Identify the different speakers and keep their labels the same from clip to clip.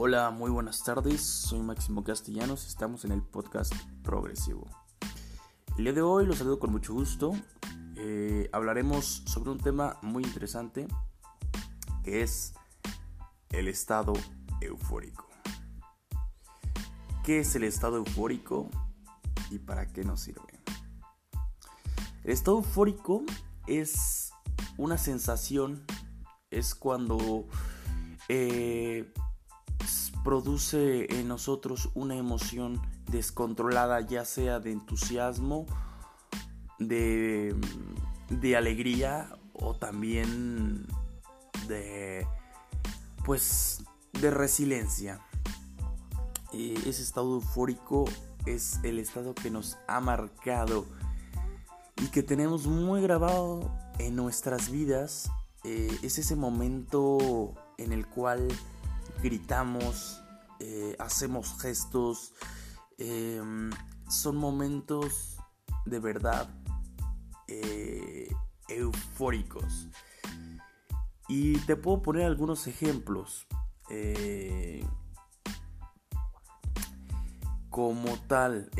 Speaker 1: Hola, muy buenas tardes. Soy Máximo Castellanos. Estamos en el podcast Progresivo. El día de hoy los saludo con mucho gusto. Eh, hablaremos sobre un tema muy interesante que es el estado eufórico. ¿Qué es el estado eufórico y para qué nos sirve? El estado eufórico es una sensación, es cuando eh, produce en nosotros una emoción descontrolada, ya sea de entusiasmo, de, de alegría o también de pues de resiliencia. ese estado eufórico es el estado que nos ha marcado y que tenemos muy grabado en nuestras vidas. Eh, es ese momento en el cual gritamos, eh, hacemos gestos. Em, son momentos de verdad eh, eufóricos. Y te puedo poner algunos ejemplos. Eh, como tal,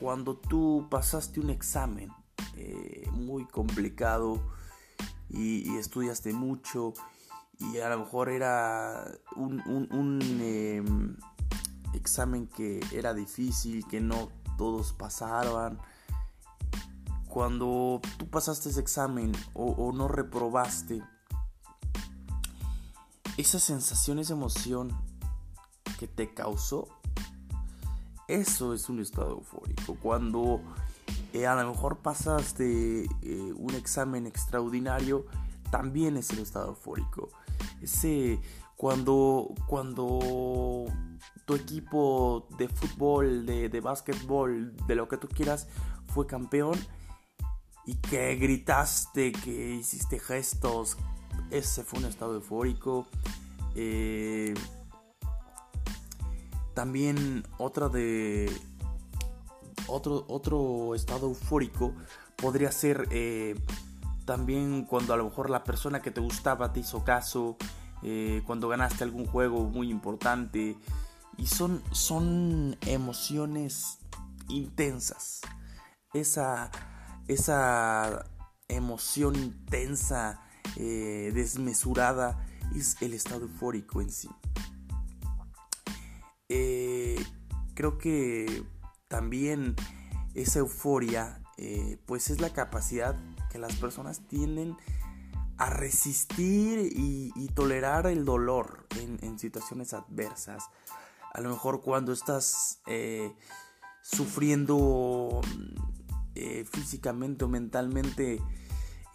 Speaker 1: cuando tú pasaste un examen muy complicado y, estudiaste mucho y a lo mejor era un, un em, examen que era difícil, que no todos pasaban cuando tú pasaste ese examen o, no reprobaste, esa sensación, esa emoción que te causó, eso es un estado eufórico. Cuando eh, a lo mejor pasaste eh, un examen extraordinario, también es el estado eufórico. Ese cuando, cuando tu equipo de fútbol, de, de básquetbol, de lo que tú quieras, fue campeón, y que gritaste, que hiciste gestos. Ese fue un estado eufórico. Eh, también otra de... Otro, otro estado eufórico podría ser eh, también cuando a lo mejor la persona que te gustaba te hizo caso, eh, cuando ganaste algún juego muy importante. Y son, son emociones intensas. Esa esa emoción intensa, eh, desmesurada, es el estado eufórico en sí. Eh, creo que también esa euforia, pues es la capacidad que las personas tienen a resistir y, tolerar el dolor en, situaciones adversas. A lo mejor cuando estás sufriendo eh, físicamente o mentalmente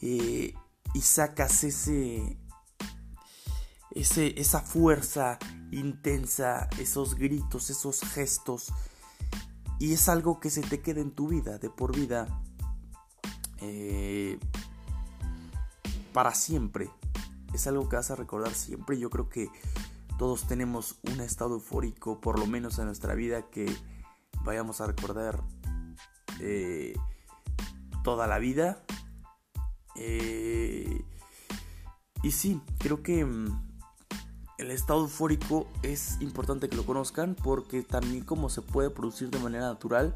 Speaker 1: eh, y sacas ese, esa fuerza intensa, esos gritos, esos gestos, y es algo que se te queda en tu vida, de por vida, eh, para siempre. Es algo que vas a recordar siempre. Yo creo que todos tenemos un estado eufórico, por lo menos en nuestra vida, que vayamos a recordar toda la vida. Eh, y sí, creo que mm, el estado eufórico es importante que lo conozcan porque también como se puede producir de manera natural,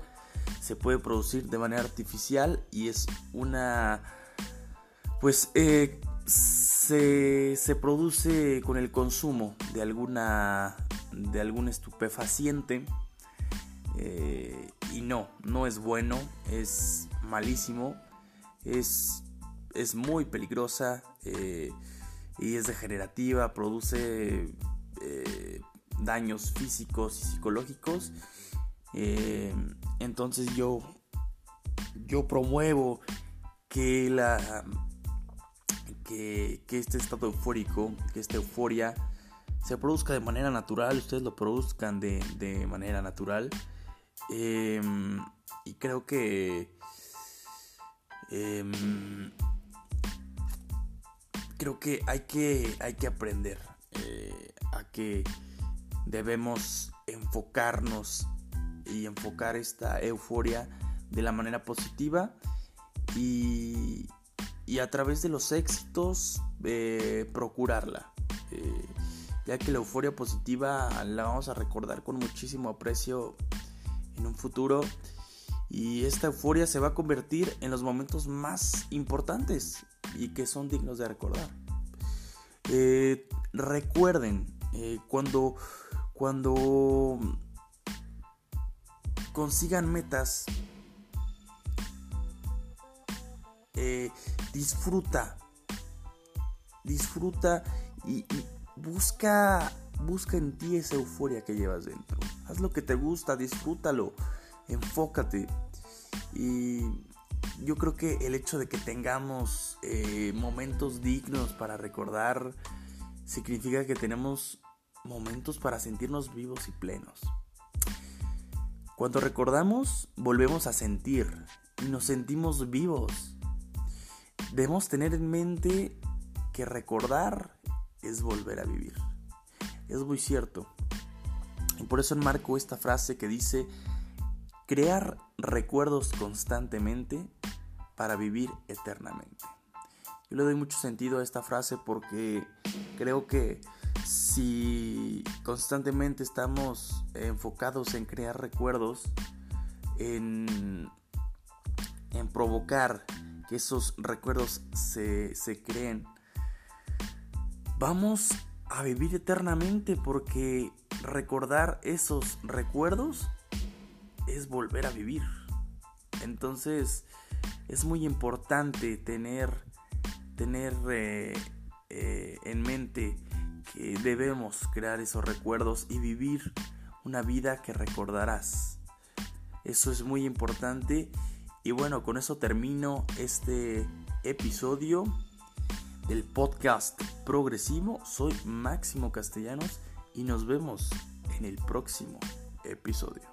Speaker 1: se puede producir de manera artificial y es una... Pues eh, se, se, produce con el consumo de alguna de algún estupefaciente eh, y no, no es bueno, es malísimo, es, es muy peligrosa eh, y es degenerativa, produce daños físicos y psicológicos. Entonces yo, yo promuevo que, la, que, que este estado eufórico, que esta euforia, se produzca de manera natural, ustedes lo produzcan de, de manera natural. Em, y creo que... Em, creo que hay que, hay que aprender eh, a que debemos enfocarnos y enfocar esta euforia de la manera positiva y, y a través de los éxitos eh, procurarla. Eh, ya que la euforia positiva la vamos a recordar con muchísimo aprecio en un futuro y esta euforia se va a convertir en los momentos más importantes y que son dignos de recordar. Eh, recuerden, cuando, cuando consigan metas, eh, disfruta, disfruta y, busca, busca en ti esa euforia que llevas dentro. Haz lo que te gusta, disfrútalo enfócate. Y yo creo que el hecho de que tengamos eh, momentos dignos para recordar significa que tenemos momentos para sentirnos vivos y plenos. Cuando recordamos, volvemos a sentir y nos sentimos vivos. Debemos tener en mente que recordar es volver a vivir. Es muy cierto. Y por eso enmarco esta frase que dice, crear recuerdos constantemente para vivir eternamente. Yo le doy mucho sentido a esta frase porque creo que si constantemente estamos enfocados en crear recuerdos, en, en provocar que esos recuerdos se, se creen, vamos a vivir eternamente porque recordar esos recuerdos es volver a vivir. Entonces es muy importante tener, tener eh, eh, en mente debemos crear esos recuerdos y vivir una vida que recordarás. Eso es muy importante. Y bueno, con eso termino este episodio del podcast progresivo. Soy Máximo Castellanos y nos vemos en el próximo episodio.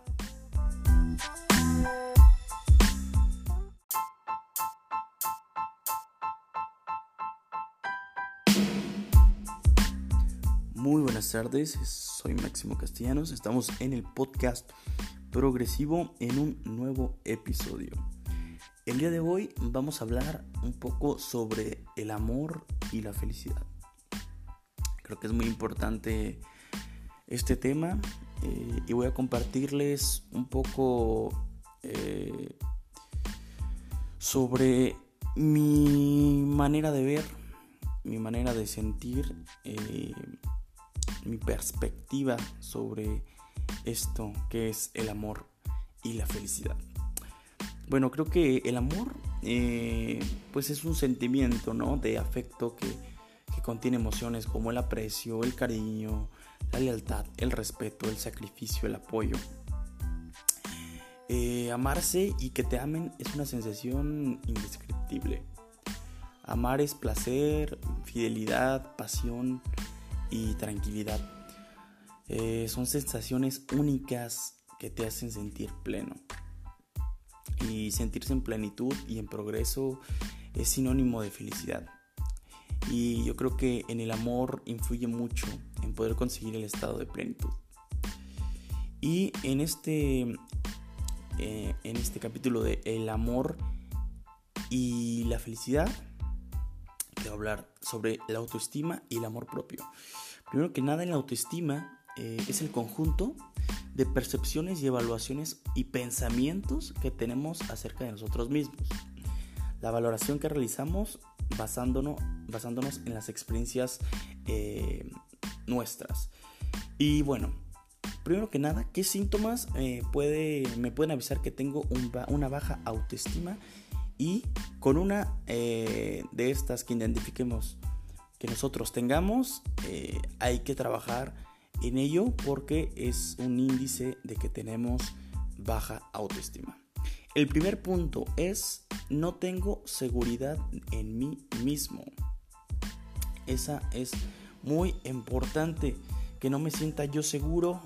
Speaker 1: Tardes, soy Máximo Castellanos, estamos en el podcast progresivo en un nuevo episodio. El día de hoy vamos a hablar un poco sobre el amor y la felicidad. Creo que es muy importante este tema eh, y voy a compartirles un poco eh, sobre mi manera de ver, mi manera de sentir eh, mi perspectiva sobre esto que es el amor y la felicidad. Bueno, creo que el amor eh, pues es un sentimiento ¿no? de afecto que, contiene emociones como el aprecio, el cariño, la lealtad, el respeto, el sacrificio, el apoyo. Eh, amarse y que te amen es una sensación indescriptible. Amar es placer, fidelidad, pasión, y tranquilidad. Eh, son sensaciones únicas que te hacen sentir pleno. Y sentirse en plenitud y en progreso es sinónimo de felicidad. Y yo creo que en el amor influye mucho en poder conseguir el estado de plenitud. Y en este, eh, en este capítulo de el amor y la felicidad, quiero hablar sobre la autoestima y el amor propio. Primero que nada, la autoestima eh, es el conjunto de percepciones y evaluaciones y pensamientos que tenemos acerca de nosotros mismos. La valoración que realizamos basándonos, basándonos en las experiencias eh, nuestras. Y bueno, primero que nada, ¿qué síntomas eh, puede, me pueden avisar que tengo una baja autoestima? Y con una de estas que identifiquemos que nosotros tengamos, eh, hay que trabajar en ello porque es un índice de que tenemos baja autoestima. El primer punto es no tengo seguridad en mí mismo. Esa es muy importante, que no me sienta yo seguro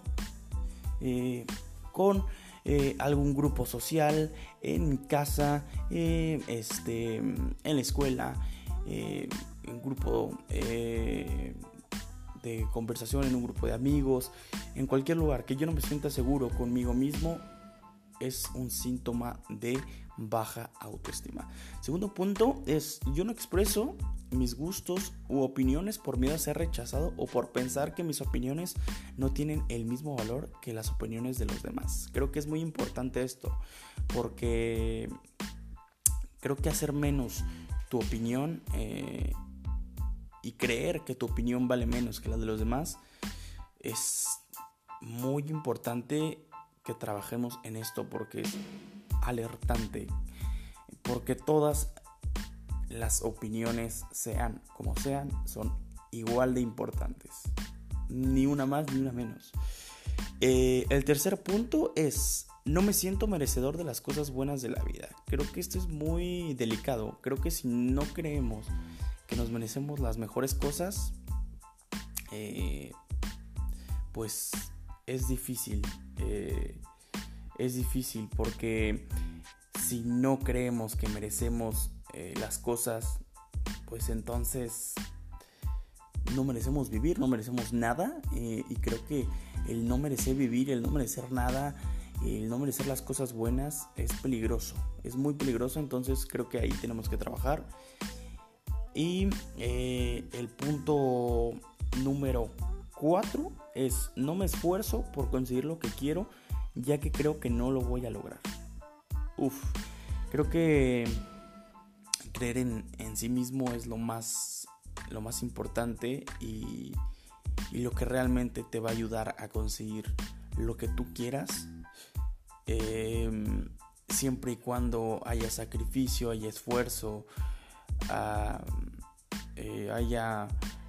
Speaker 1: eh, con eh, algún grupo social, en casa, este, en la escuela, en un grupo eh, de conversación, en un grupo de amigos, en cualquier lugar, que yo no me sienta seguro conmigo mismo, es un síntoma de baja autoestima. Segundo punto es yo no expreso mis gustos u opiniones por miedo a ser rechazado o por pensar que mis opiniones no tienen el mismo valor que las opiniones de los demás. Creo que es muy importante esto porque creo que hacer menos tu opinión eh, y creer que tu opinión vale menos que la de los demás es muy importante que trabajemos en esto porque alertante porque todas las opiniones sean como sean son igual de importantes. Ni una más ni una menos. Eh, el tercer punto es no me siento merecedor de las cosas buenas de la vida. Creo que esto es muy delicado. Creo que si no creemos que nos merecemos las mejores cosas eh, pues es difícil. Eh, es difícil porque si no creemos que merecemos eh, las cosas, pues entonces no merecemos vivir, no merecemos nada. Eh, y creo que el no merecer vivir, el no merecer nada, el no merecer las cosas buenas es peligroso. Es muy peligroso, entonces creo que ahí tenemos que trabajar. Y el punto número 4 es no me esfuerzo por conseguir lo que quiero ya que creo que no lo voy a lograr. Uf, creo que creer en, sí mismo es lo más, lo más importante y, lo que realmente te va a ayudar a conseguir lo que tú quieras. Em, siempre y cuando haya sacrificio, haya esfuerzo, ah, eh, haya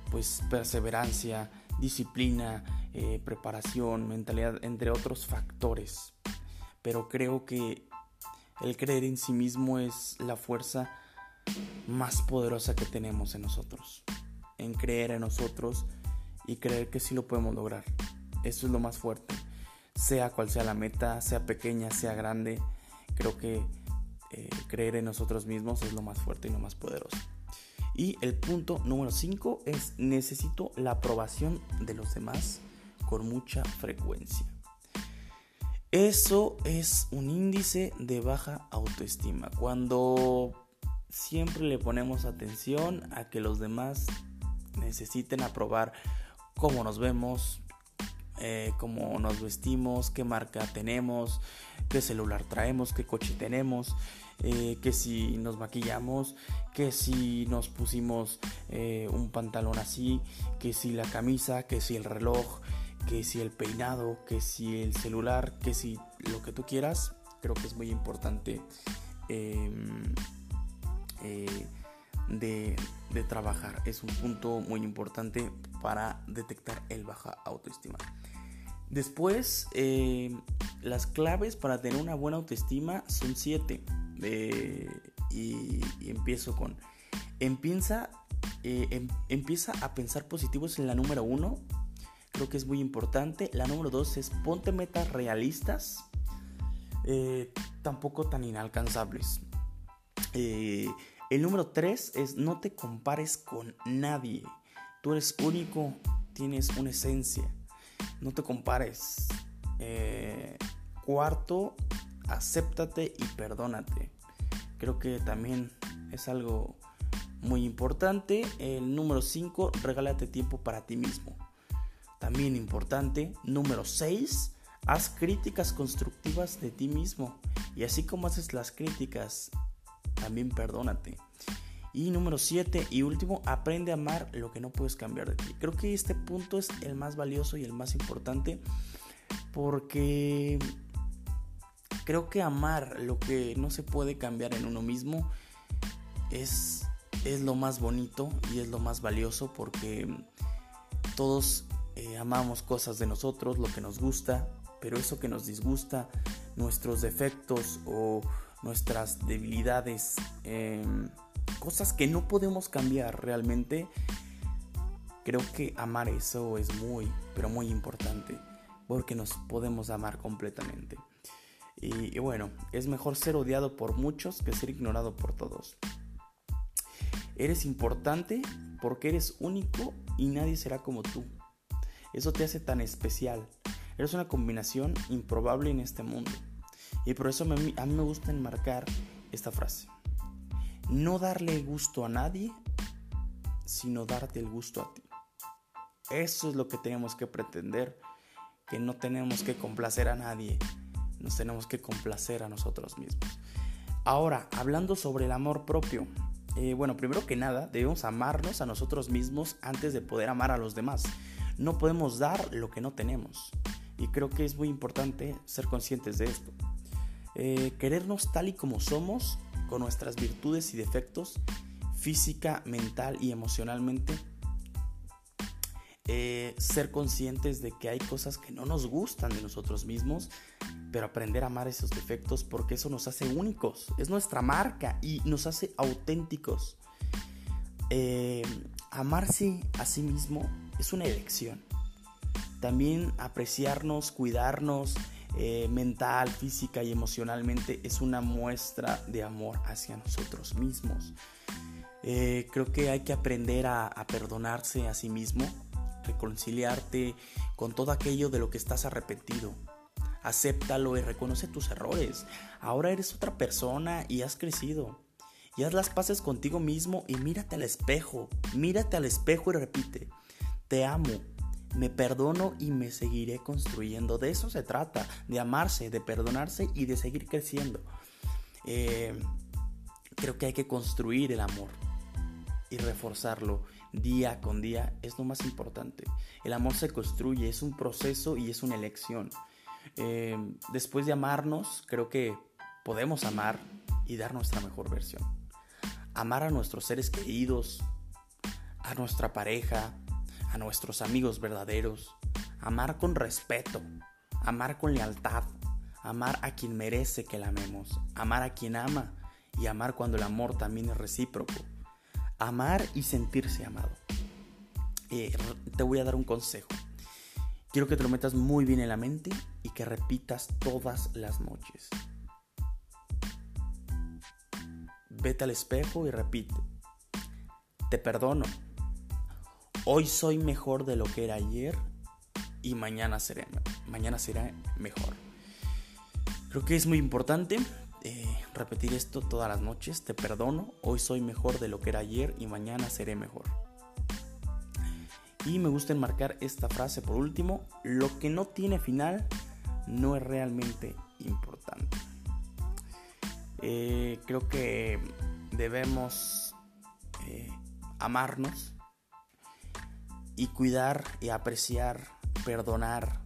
Speaker 1: pues perseverancia, disciplina, eh, preparación, mentalidad, entre otros factores. Pero creo que el creer en sí mismo es la fuerza más poderosa que tenemos en nosotros. En creer en nosotros y creer que sí lo podemos lograr. Eso es lo más fuerte. Sea cual sea la meta, sea pequeña, sea grande, creo que eh, creer en nosotros mismos es lo más fuerte y lo más poderoso. Y el punto número 5 es necesito la aprobación de los demás con mucha frecuencia. Eso es un índice de baja autoestima. Cuando siempre le ponemos atención a que los demás necesiten aprobar cómo nos vemos, eh, cómo nos vestimos, qué marca tenemos, qué celular traemos, qué coche tenemos, eh, que si nos maquillamos, que si nos pusimos eh, un pantalón así, que si la camisa, que si el reloj, que si el peinado, que si el celular, que si lo que tú quieras, creo que es muy importante em, de, de trabajar. Es un punto muy importante para detectar el baja autoestima. Después, eh, las claves para tener una buena autoestima son siete. Eh, y, empiezo con, empieza, eh, em, empieza a pensar positivos en la número uno. Creo que es muy importante. La número dos es ponte metas realistas. tampoco tan inalcanzables. el número tres es no te compares con nadie. Tú eres único, tienes una esencia no te compares. Eh, cuarto, acéptate y perdónate. Creo que también es algo muy importante. El número 5, regálate tiempo para ti mismo. También importante. Número 6, haz críticas constructivas de ti mismo. Y así como haces las críticas, también perdónate. Y número 7 y último, aprende a amar lo que no puedes cambiar de ti. Creo que este punto es el más valioso y el más importante porque creo que amar lo que no se puede cambiar en uno mismo es, es lo más bonito y es lo más valioso porque todos eh, amamos cosas de nosotros, lo que nos gusta, pero eso que nos disgusta, nuestros defectos o nuestras debilidades, eh, cosas que no podemos cambiar realmente, creo que amar eso es muy, pero muy importante, porque nos podemos amar completamente. Y, bueno, es mejor ser odiado por muchos que ser ignorado por todos. Eres importante porque eres único y nadie será como tú. Eso te hace tan especial. Eres una combinación improbable en este mundo. Y por eso mí, a mí me gusta enmarcar esta frase. No darle gusto a nadie, sino darte el gusto a ti. Eso es lo que tenemos que pretender, que no tenemos que complacer a nadie, nos tenemos que complacer a nosotros mismos. Ahora, hablando sobre el amor propio, eh, bueno, primero que nada, debemos amarnos a nosotros mismos antes de poder amar a los demás. No podemos dar lo que no tenemos. Y creo que es muy importante ser conscientes de esto. Eh, querernos tal y como somos, con nuestras virtudes y defectos, física, mental y emocionalmente, eh, ser conscientes de que hay cosas que no nos gustan de nosotros mismos, pero aprender a amar esos defectos porque eso nos hace únicos, es nuestra marca y nos hace auténticos. Eh, amarse a sí mismo es una elección. También apreciarnos, cuidarnos eh, mental, física y emocionalmente es una muestra de amor hacia nosotros mismos. creo que hay que aprender a perdonarse a sí mismo, reconciliarte con todo aquello de lo que estás arrepentido. Acéptalo y reconoce tus errores. Ahora eres otra persona y has crecido. Haz las paces contigo mismo y mírate al espejo. Mírate al espejo y repite, te amo, me perdono y me seguiré construyendo. De eso se trata, de amarse, de perdonarse y de seguir creciendo. Eh, creo que hay que construir el amor y reforzarlo día con día es lo más importante. El amor se construye, es un proceso y es una elección. Eh, después de amarnos, creo que podemos amar y dar nuestra mejor versión. Amar a nuestros seres queridos, a nuestra pareja, a nuestros amigos verdaderos. Amar con respeto, amar con lealtad, amar a quien merece que la amemos, amar a quien ama y amar cuando el amor también es recíproco amar y sentirse amado. Eh, te voy a dar un consejo. Quiero que te lo metas muy bien en la mente y que repitas todas las noches. Vete al espejo y repite. Te perdono. Hoy soy mejor de lo que era ayer y mañana seré, mañana será mejor. Creo que es muy importante eh, repetir esto todas las noches. Te perdono, hoy soy mejor de lo que era ayer y mañana seré mejor. Y me gusta enmarcar esta frase por último, lo que no tiene final no es realmente importante. Eh, creo que debemos eh, amarnos y cuidar y apreciar, perdonar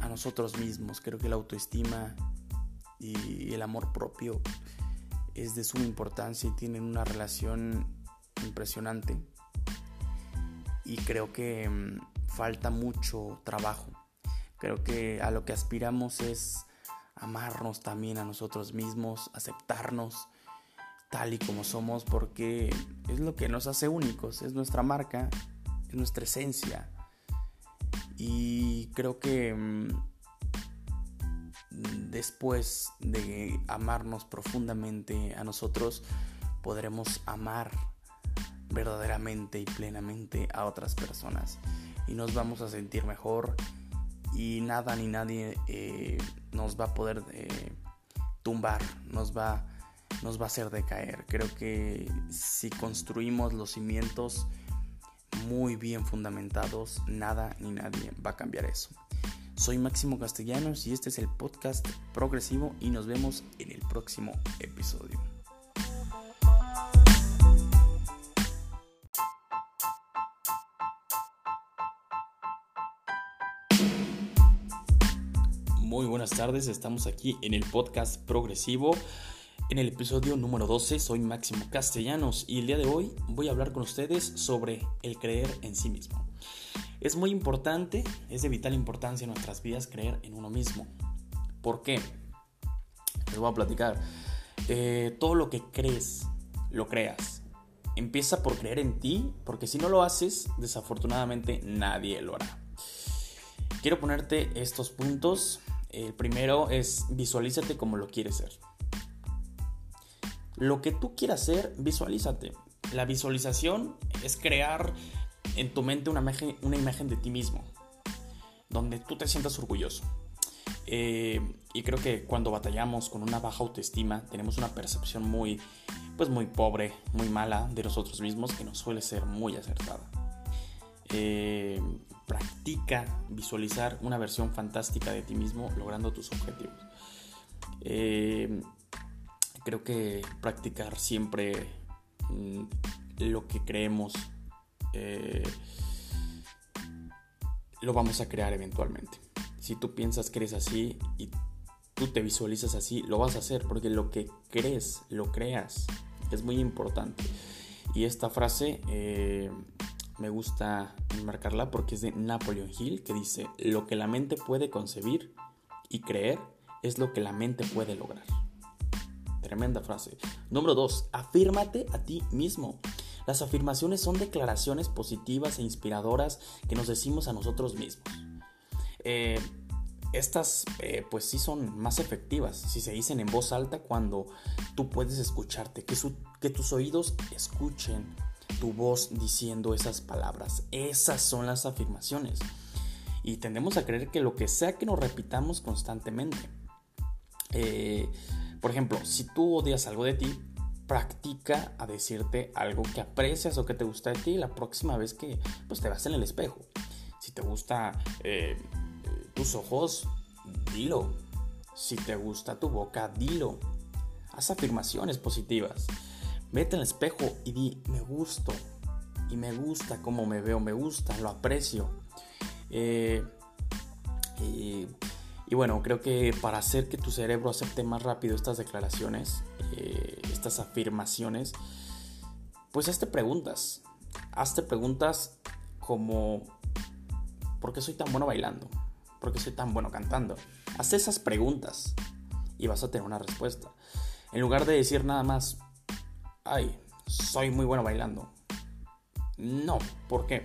Speaker 1: a nosotros mismos. Creo que la autoestima y el amor propio es de suma importancia y tienen una relación impresionante. Y creo que mm, falta mucho trabajo. Creo que a lo que aspiramos es amarnos también a nosotros mismos, aceptarnos tal y como somos, porque es lo que nos hace únicos, es nuestra marca, es nuestra esencia. Y creo que mm, después de amarnos profundamente a nosotros, podremos amar verdaderamente y plenamente a otras personas. Y nos vamos a sentir mejor y nada ni nadie eh, nos va a poder eh, tumbar, nos va, nos va a hacer decaer. Creo que si construimos los cimientos, muy bien fundamentados, nada ni nadie va a cambiar eso. Soy Máximo Castellanos y este es el podcast progresivo y nos vemos en el próximo episodio. Muy buenas tardes, estamos aquí en el podcast progresivo en el episodio número 12 soy Máximo Castellanos y el día de hoy voy a hablar con ustedes sobre el creer en sí mismo. Es muy importante, es de vital importancia en nuestras vidas creer en uno mismo. ¿Por qué? Les voy a platicar. Eh, todo lo que crees, lo creas. Empieza por creer en ti, porque si no lo haces, desafortunadamente nadie lo hará. Quiero ponerte estos puntos. El primero es visualízate como lo quieres ser. Lo que tú quieras hacer, visualízate. La visualización es crear en tu mente una imagen, una imagen de ti mismo, donde tú te sientas orgulloso. Eh, y creo que cuando batallamos con una baja autoestima, tenemos una percepción muy, pues muy pobre, muy mala de nosotros mismos, que nos suele ser muy acertada. Eh, practica visualizar una versión fantástica de ti mismo logrando tus objetivos. Eh, creo que practicar siempre mm, lo que creemos lo vamos a crear eventualmente. Si tú piensas que eres así y tú te visualizas así, lo vas a hacer, porque lo que crees, lo creas. Es muy importante. Y esta frase eh, me gusta enmarcarla porque es de Napoleon Hill, que dice, lo que la mente puede concebir y creer es lo que la mente puede lograr. Tremenda frase. Número 2. Afírmate a ti mismo. Las afirmaciones son declaraciones positivas e inspiradoras que nos decimos a nosotros mismos. Eh, estas eh, pues sí son más efectivas si se dicen en voz alta cuando tú puedes escucharte, que, que tus oídos escuchen tu voz diciendo esas palabras. Esas son las afirmaciones. Y tendemos a creer que lo que sea que nos repitamos constantemente. Eh, por ejemplo, si tú odias algo de ti, practica a decirte algo que aprecias o que te gusta de ti la próxima vez que pues, te vas en el espejo. Si te gusta eh, tus ojos, dilo. Si te gusta tu boca, dilo. Haz afirmaciones positivas. Vete el espejo y di, me gusto. Y me gusta cómo me veo, me gusta, lo aprecio. Eh, y y bueno, creo que para hacer que tu cerebro acepte más rápido estas declaraciones, eh, estas afirmaciones, pues hazte preguntas. Hazte preguntas como, ¿por qué soy tan bueno bailando? ¿Por qué soy tan bueno cantando? Haz esas preguntas y vas a tener una respuesta. En lugar de decir nada más, ay, soy muy bueno bailando. No, ¿por qué?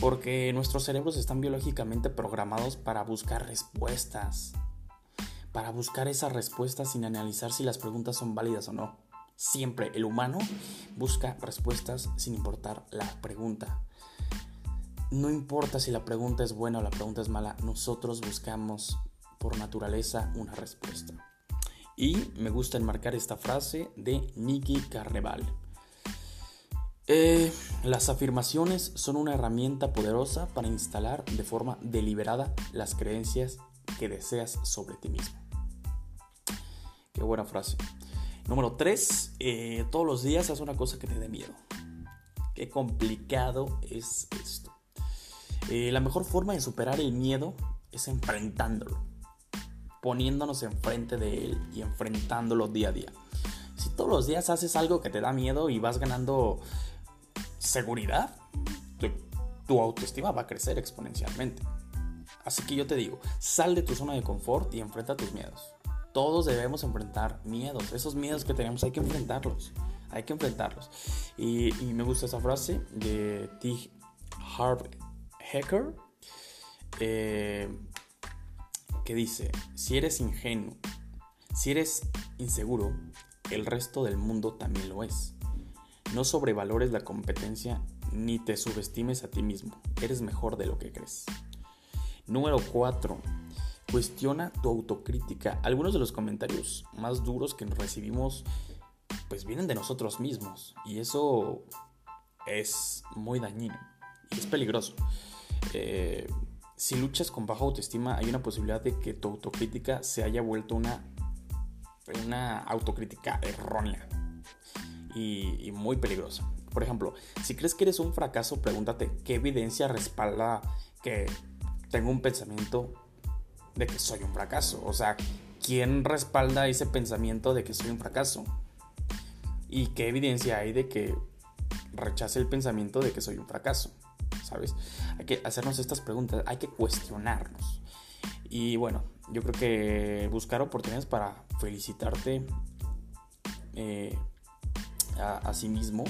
Speaker 1: Porque nuestros cerebros están biológicamente programados para buscar respuestas. Para buscar esas respuestas sin analizar si las preguntas son válidas o no. Siempre el humano busca respuestas sin importar la pregunta. No importa si la pregunta es buena o la pregunta es mala, nosotros buscamos por naturaleza una respuesta. Y me gusta enmarcar esta frase de Nicky Carneval. Eh, las afirmaciones son una herramienta poderosa para instalar de forma deliberada las creencias que deseas sobre ti mismo. Qué buena frase. Número 3. Eh, todos los días haz una cosa que te dé miedo. Qué complicado es esto. Eh, la mejor forma de superar el miedo es enfrentándolo. Poniéndonos enfrente de él y enfrentándolo día a día. Si todos los días haces algo que te da miedo y vas ganando seguridad, tu, autoestima va a crecer exponencialmente. Así que yo te digo, sal de tu zona de confort y enfrenta tus miedos. Todos debemos enfrentar miedos. Esos miedos que tenemos hay que enfrentarlos. Hay que enfrentarlos. Y, me gusta esa frase de T. Harv Hecker. Eh, que dice, si eres ingenuo, si eres inseguro, el resto del mundo también lo es. No sobrevalores la competencia ni te subestimes a ti mismo. Eres mejor de lo que crees. Número 4. Cuestiona tu autocrítica. Algunos de los comentarios más duros que recibimos pues vienen de nosotros mismos y eso es muy dañino y es peligroso. Eh, si luchas con baja autoestima hay una posibilidad de que tu autocrítica se haya vuelto una, una autocrítica errónea y, muy peligrosa. Por ejemplo, si crees que eres un fracaso, pregúntate qué evidencia respalda que tengo un pensamiento de que soy un fracaso. O sea, ¿quién respalda ese pensamiento de que soy un fracaso? ¿Y qué evidencia hay de que rechace el pensamiento de que soy un fracaso? ¿Sabes? Hay que hacernos estas preguntas, hay que cuestionarnos. Y bueno, yo creo que buscar oportunidades para felicitarte eh, a, sí mismo,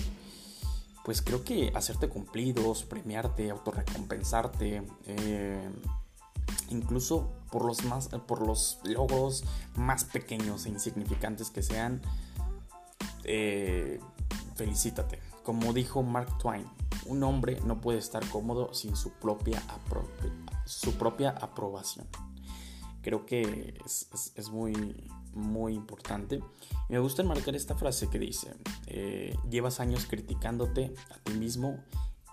Speaker 1: pues creo que hacerte cumplidos, premiarte, autorrecompensarte, eh, incluso por los, más, por los logros más pequeños e insignificantes que sean, eh, felicítate. Como dijo Mark Twain, un hombre no puede estar cómodo sin su propia, su propia aprobación. Creo que es, muy, muy importante. Me gusta enmarcar esta frase que dice, eh, llevas años criticándote a ti mismo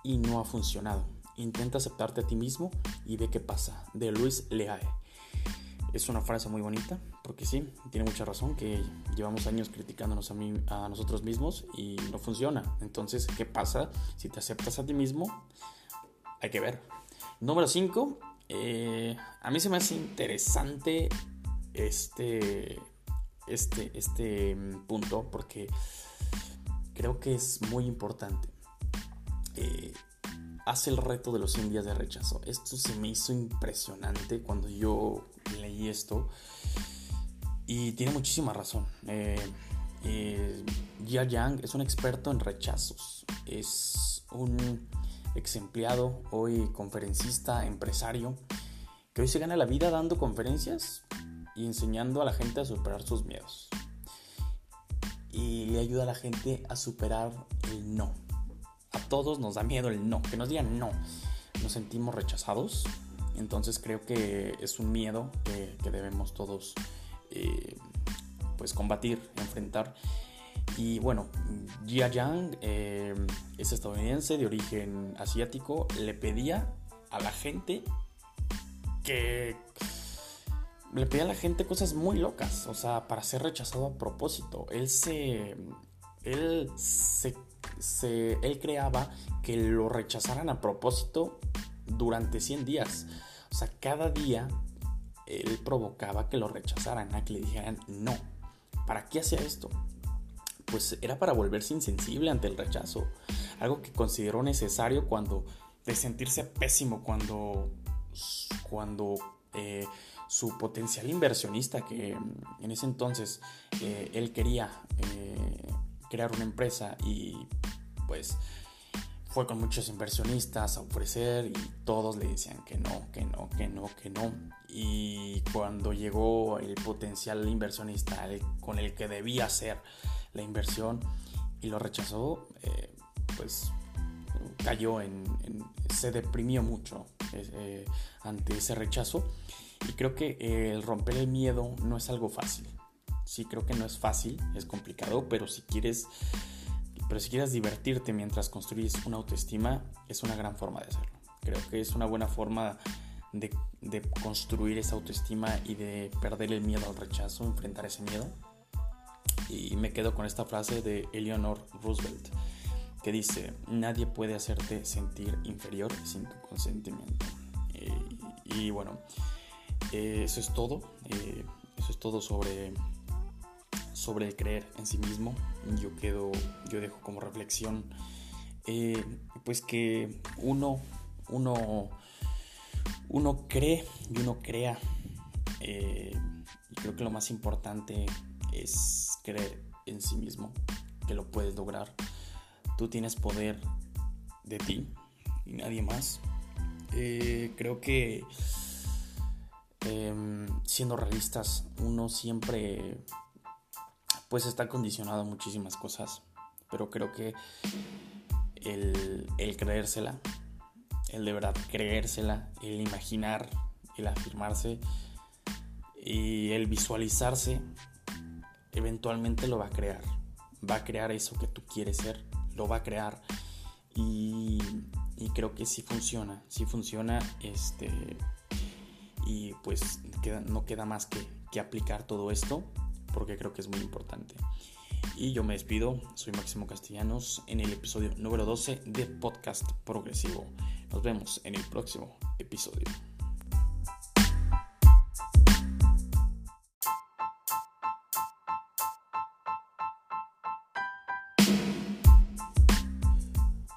Speaker 1: y no ha funcionado. Intenta aceptarte a ti mismo y ve qué pasa. De Luis Leae. Es una frase muy bonita, porque sí, tiene mucha razón que llevamos años criticándonos a, nosotros mismos y no funciona. Entonces, ¿qué pasa si te aceptas a ti mismo? Hay que ver. Número 5. Eh, a mí se me hace interesante este, este, este punto porque creo que es muy importante. Eh, hace el reto de los 100 días de rechazo. Esto se me hizo impresionante cuando yo leí esto y tiene muchísima razón. Eh, eh, Jia Yang es un experto en rechazos. Es un ex empleado, hoy conferencista, empresario, que hoy se gana la vida dando conferencias y enseñando a la gente a superar sus miedos. Y le ayuda a la gente a superar el no. A todos nos da miedo el no, que nos digan no. Nos sentimos rechazados, entonces creo que es un miedo que, debemos todos eh, pues combatir, enfrentar. Y bueno, Jia Yang eh, es estadounidense de origen asiático. Le pedía a la gente que le pedía a la gente cosas muy locas, o sea, para ser rechazado a propósito. Él se él se, él creaba que lo rechazaran a propósito durante 100 días. O sea, cada día él provocaba que lo rechazaran, a que le dijeran no. ¿Para qué hacía esto? Pues era para volverse insensible ante el rechazo. Algo que consideró necesario cuando de sentirse pésimo cuando cuando eh, su potencial inversionista que en ese entonces eh, él quería eh, crear una empresa y pues fue con muchos inversionistas a ofrecer y todos le decían que no, que no, que no, que no. Y cuando llegó el potencial inversionista con el que debía hacer la inversión y lo rechazó, eh, pues cayó en, se deprimió mucho ante ese rechazo. Y creo que el romper el miedo no es algo fácil. Sí, creo que no es fácil, es complicado, pero si quieres pero si quieres divertirte mientras construyes una autoestima, es una gran forma de hacerlo. Creo que es una buena forma de, construir esa autoestima y de perder el miedo al rechazo, enfrentar ese miedo. Y me quedo con esta frase de Eleanor Roosevelt, que dice, nadie puede hacerte sentir inferior sin tu consentimiento. Eh, y, bueno, eh, eso es todo. Eh, eso es todo sobre sobre creer en sí mismo. Yo quedo, yo dejo como reflexión, eh, pues que uno, uno, uno cree y uno crea. Y creo que lo más importante es creer en sí mismo, que lo puedes lograr. Tú tienes poder de ti y nadie más. Creo que em, siendo realistas, uno siempre pues está condicionado a muchísimas cosas. Pero creo que el, creérsela, el de verdad creérsela, el imaginar, el afirmarse y el visualizarse, eventualmente lo va a crear. Va a crear eso que tú quieres ser, lo va a crear. Y, creo que sí funciona, sí funciona. Este, y pues no queda más que, que aplicar todo esto porque creo que es muy importante. Y yo me despido, soy Máximo Castellanos en el episodio número 12 de Podcast Progresivo. Nos vemos en el próximo episodio.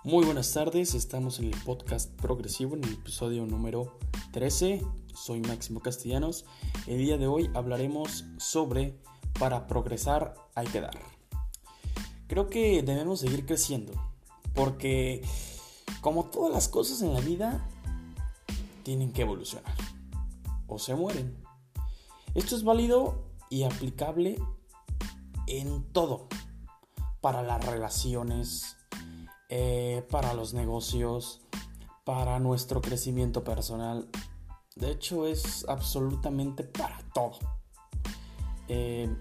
Speaker 1: Muy buenas tardes, estamos en el podcast progresivo en el episodio número 13. Soy Máximo Castellanos. El día de hoy hablaremos sobre para progresar hay que dar. Creo que debemos seguir creciendo, porque como todas las cosas en la vida, tienen que evolucionar o se mueren. Esto es válido y aplicable en todo, para las relaciones, eh, para los negocios, para nuestro crecimiento personal, De hecho, es absolutamente para todo. Eh,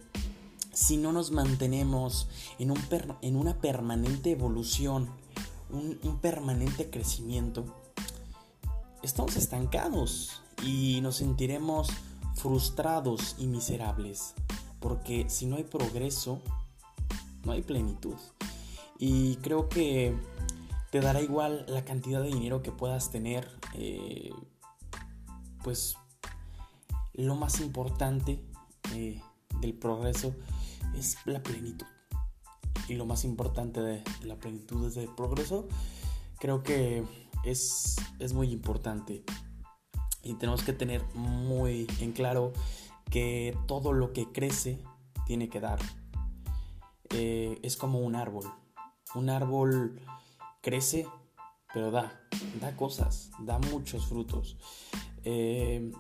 Speaker 1: si no nos mantenemos en, un en una permanente evolución, un, un permanente crecimiento, estamos estancados y nos sentiremos frustrados y miserables. Porque si no hay progreso, no hay plenitud. Y creo que te dará igual la cantidad de dinero que puedas tener. Eh, pues lo más importante eh, del progreso es la plenitud. Y lo más importante de la plenitud es el progreso. Creo que es, es muy importante. Y tenemos que tener muy en claro que todo lo que crece tiene que dar. Eh, es como un árbol. Un árbol crece, pero da, da cosas, da muchos frutos. Eh,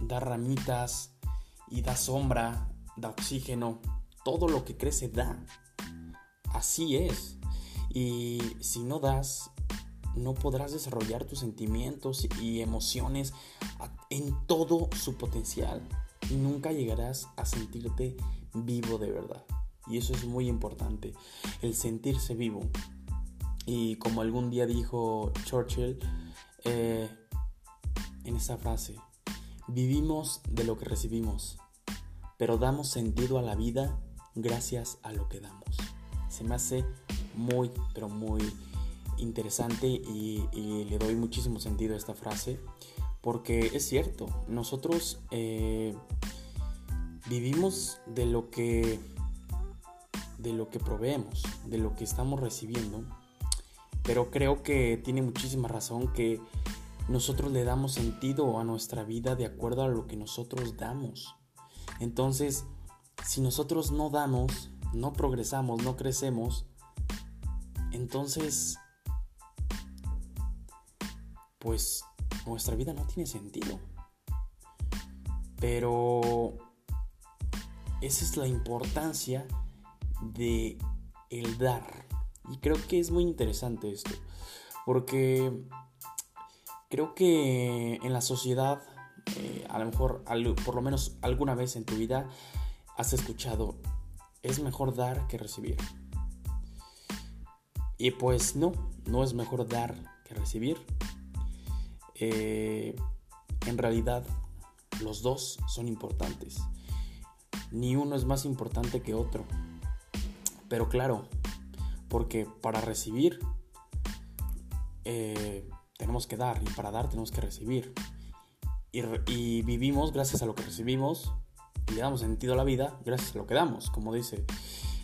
Speaker 1: da ramitas y da sombra, da oxígeno. Todo lo que crece da. Así es. Y si no das, no podrás desarrollar tus sentimientos y emociones en todo su potencial. Y nunca llegarás a sentirte vivo de verdad. Y eso es muy importante, el sentirse vivo. Y como algún día dijo Churchill eh, en esa frase, vivimos de lo que recibimos, pero damos sentido a la vida gracias a lo que damos. Se me hace muy, pero muy interesante y, le doy muchísimo sentido a esta frase porque es cierto, nosotros eh, vivimos de lo que de lo que proveemos, de lo que estamos recibiendo, pero creo que tiene muchísima razón que nosotros le damos sentido a nuestra vida de acuerdo a lo que nosotros damos. Entonces, si nosotros no damos, no progresamos, no crecemos, entonces pues nuestra vida no tiene sentido. Pero esa es la importancia de el dar. Y creo que es muy interesante esto. Porque creo que en la sociedad, eh, a lo mejor, por lo menos alguna vez en tu vida, has escuchado, es mejor dar que recibir. Y pues no, no es mejor dar que recibir. Eh, en realidad los dos son importantes. Ni uno es más importante que otro. Pero claro, porque para recibir eh, tenemos que dar y para dar tenemos que recibir. Y, y, vivimos gracias a lo que recibimos y le damos sentido a la vida gracias a lo que damos, como dice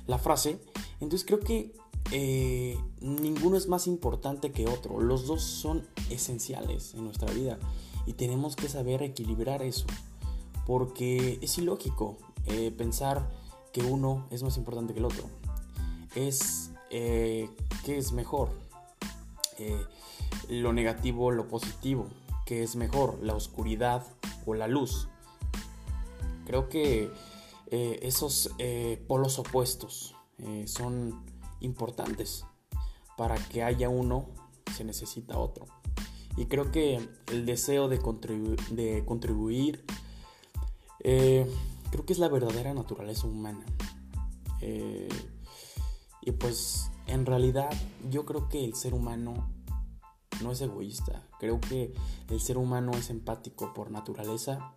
Speaker 1: la frase. Entonces creo que eh, ninguno es más importante que otro. Los dos son esenciales en nuestra vida y tenemos que saber equilibrar eso. Porque es ilógico eh, pensar que uno es más importante que el otro. Es eh, que es mejor. Lo negativo, lo positivo. Que es mejor, la oscuridad o la luz. Creo que esos polos opuestos son importantes. Para que haya uno, se necesita otro. Y creo que el deseo de, de contribuir, eh, creo que es la verdadera naturaleza humana. Eh, y pues en realidad yo creo que el ser humano no es egoísta. Creo que el ser humano es empático por naturaleza.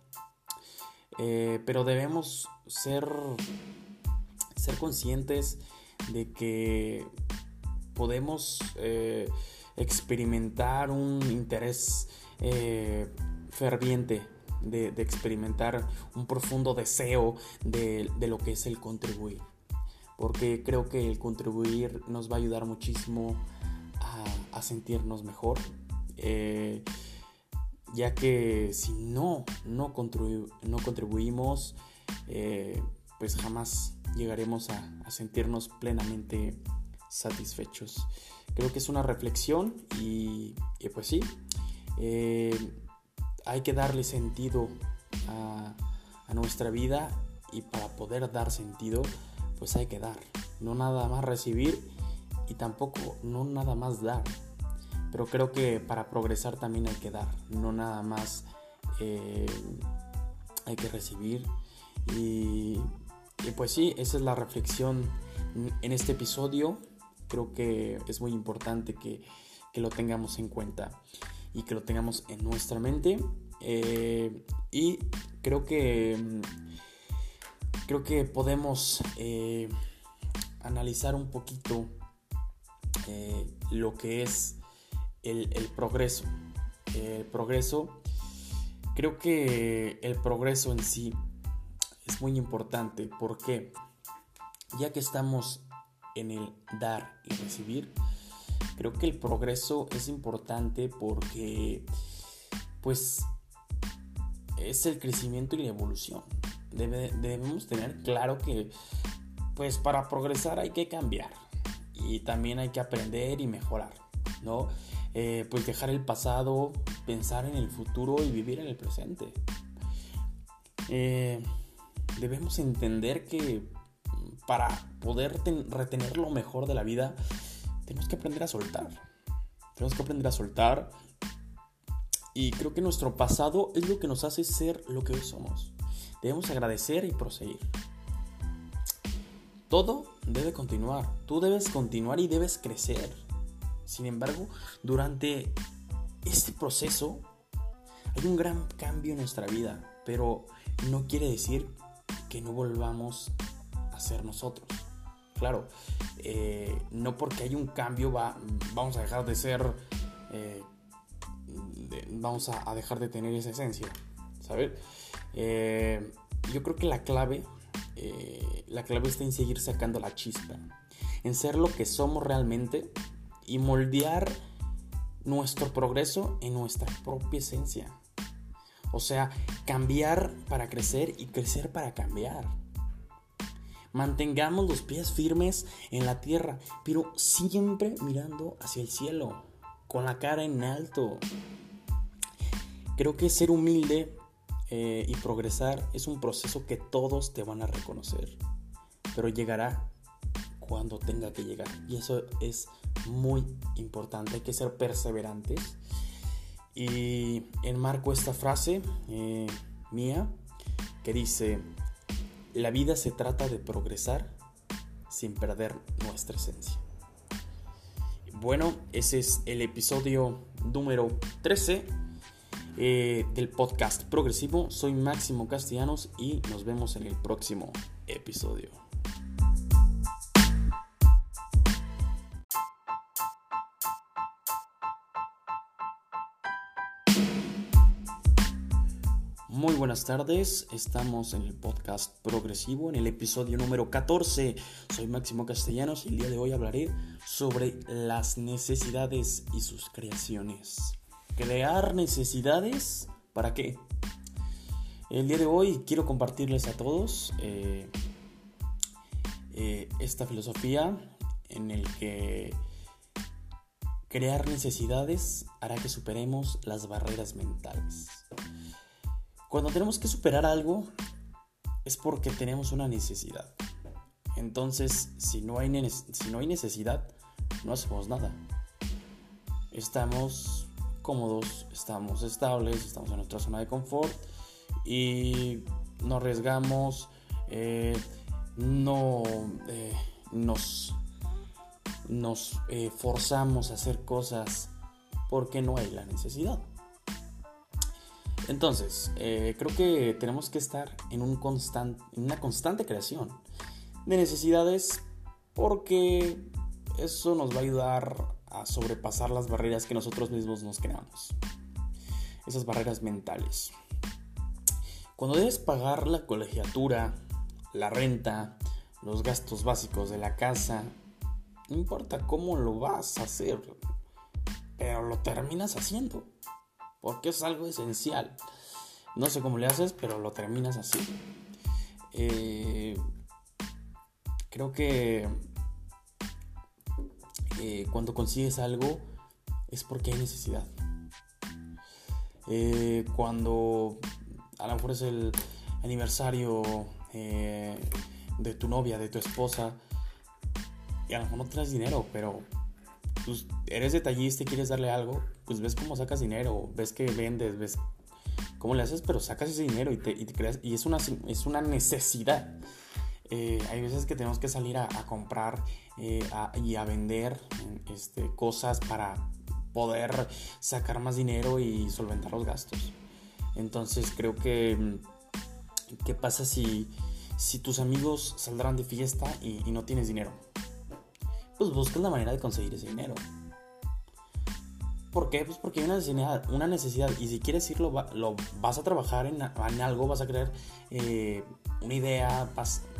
Speaker 1: Eh, pero debemos ser, ser conscientes de que podemos eh, experimentar un interés eh, ferviente de, experimentar un profundo deseo de, lo que es el contribuir. Porque creo que el contribuir nos va a ayudar muchísimo a, sentirnos mejor. Eh, ya que si no, no, no contribuimos, pues jamás llegaremos a, sentirnos plenamente satisfechos. Creo que es una reflexión y, pues sí, eh, hay que darle sentido a, a, nuestra vida y para poder dar sentido, pues hay que dar. No nada más recibir y tampoco no nada más dar. Pero creo que para progresar también hay que dar, no nada más
Speaker 2: eh, hay que recibir. Y, pues sí, esa es la reflexión en este episodio. Creo que es muy importante que, lo tengamos en cuenta y que lo tengamos en nuestra mente. Eh, y creo que creo que podemos eh, analizar un poquito lo que es el, progreso. El progreso Creo que el progreso en sí es muy importante porque ya que estamos en el dar y recibir, creo que el progreso es importante porque pues es el crecimiento y la evolución. debemos tener claro que pues para progresar hay que cambiar y también hay que aprender y mejorar, ¿no? Eh, pues dejar el pasado, pensar en el futuro y vivir en el presente. Eh, debemos entender que para poder retener lo mejor de la vida, tenemos que aprender a soltar. Tenemos que aprender a soltar. Y creo que nuestro pasado es lo que nos hace ser lo que hoy somos. Debemos agradecer y proseguir. Todo debe continuar. Tú debes continuar y debes crecer. Sin embargo, durante este proceso hay un gran cambio en nuestra vida, pero no quiere decir que no volvamos a ser nosotros. Claro, eh, no porque hay un cambio va, vamos a dejar de ser, eh, vamos a, dejar de tener esa esencia, ¿sabes? Eh, yo creo que la clave, la clave está en seguir sacando la chispa, en ser lo que somos realmente y moldear nuestro progreso en nuestra propia esencia. O sea, cambiar para crecer y crecer para cambiar. Mantengamos los pies firmes en la tierra, pero siempre mirando hacia el cielo, con la cara en alto. Creo que ser humilde eh, y progresar es un proceso que todos te van a reconocer, pero llegará cuando tenga que llegar. Y eso es muy importante, hay que ser perseverantes. Y enmarco esta frase eh, mía que dice, la vida se trata de progresar sin perder nuestra esencia. Bueno, ese es el episodio número 13 eh, del podcast progresivo. Soy Máximo Castellanos y nos vemos en el próximo episodio. Muy buenas tardes, estamos en el podcast progresivo, en el episodio número 14. Soy Máximo Castellanos y el día de hoy hablaré sobre las necesidades y sus creaciones. ¿Crear necesidades? ¿Para qué? El día de hoy quiero compartirles a todos eh, eh, esta filosofía en el que crear necesidades hará que superemos las barreras mentales. Cuando tenemos que superar algo es porque tenemos una necesidad. Entonces, si no hay, necesidad, no hacemos nada. Estamos cómodos, estamos estables, estamos en nuestra zona de confort y no arriesgamos, eh, no eh, nos, nos eh, forzamos a hacer cosas porque no hay la necesidad. Entonces, eh, creo que tenemos que estar en, en una constante creación de necesidades porque eso nos va a ayudar a sobrepasar las barreras que nosotros mismos nos creamos. Esas barreras mentales. Cuando debes pagar la colegiatura, la renta, los gastos básicos de la casa, no importa cómo lo vas a hacer, pero lo terminas haciendo porque es algo esencial. No sé cómo le haces, pero lo terminas así. Eh, creo que eh, cuando consigues algo es porque hay necesidad. Eh, cuando a lo mejor es el aniversario de tu novia, de tu esposa, y a lo mejor no traes dinero, pero pues, eres detallista y quieres darle algo, pues ves cómo sacas dinero, ves que vendes, ves cómo le haces, pero sacas ese dinero y te, y creas, y es una, es una necesidad. Eh, hay veces que tenemos que salir a, comprar eh, y a vender este, cosas para poder sacar más dinero y solventar los gastos. Entonces creo que, ¿qué pasa si, si tus amigos saldrán de fiesta y, no tienes dinero? Pues buscas la manera de conseguir ese dinero. ¿Por qué? Pues porque hay una necesidad, una necesidad y si quieres irlo, lo vas a trabajar en, algo, vas a crear eh, una idea,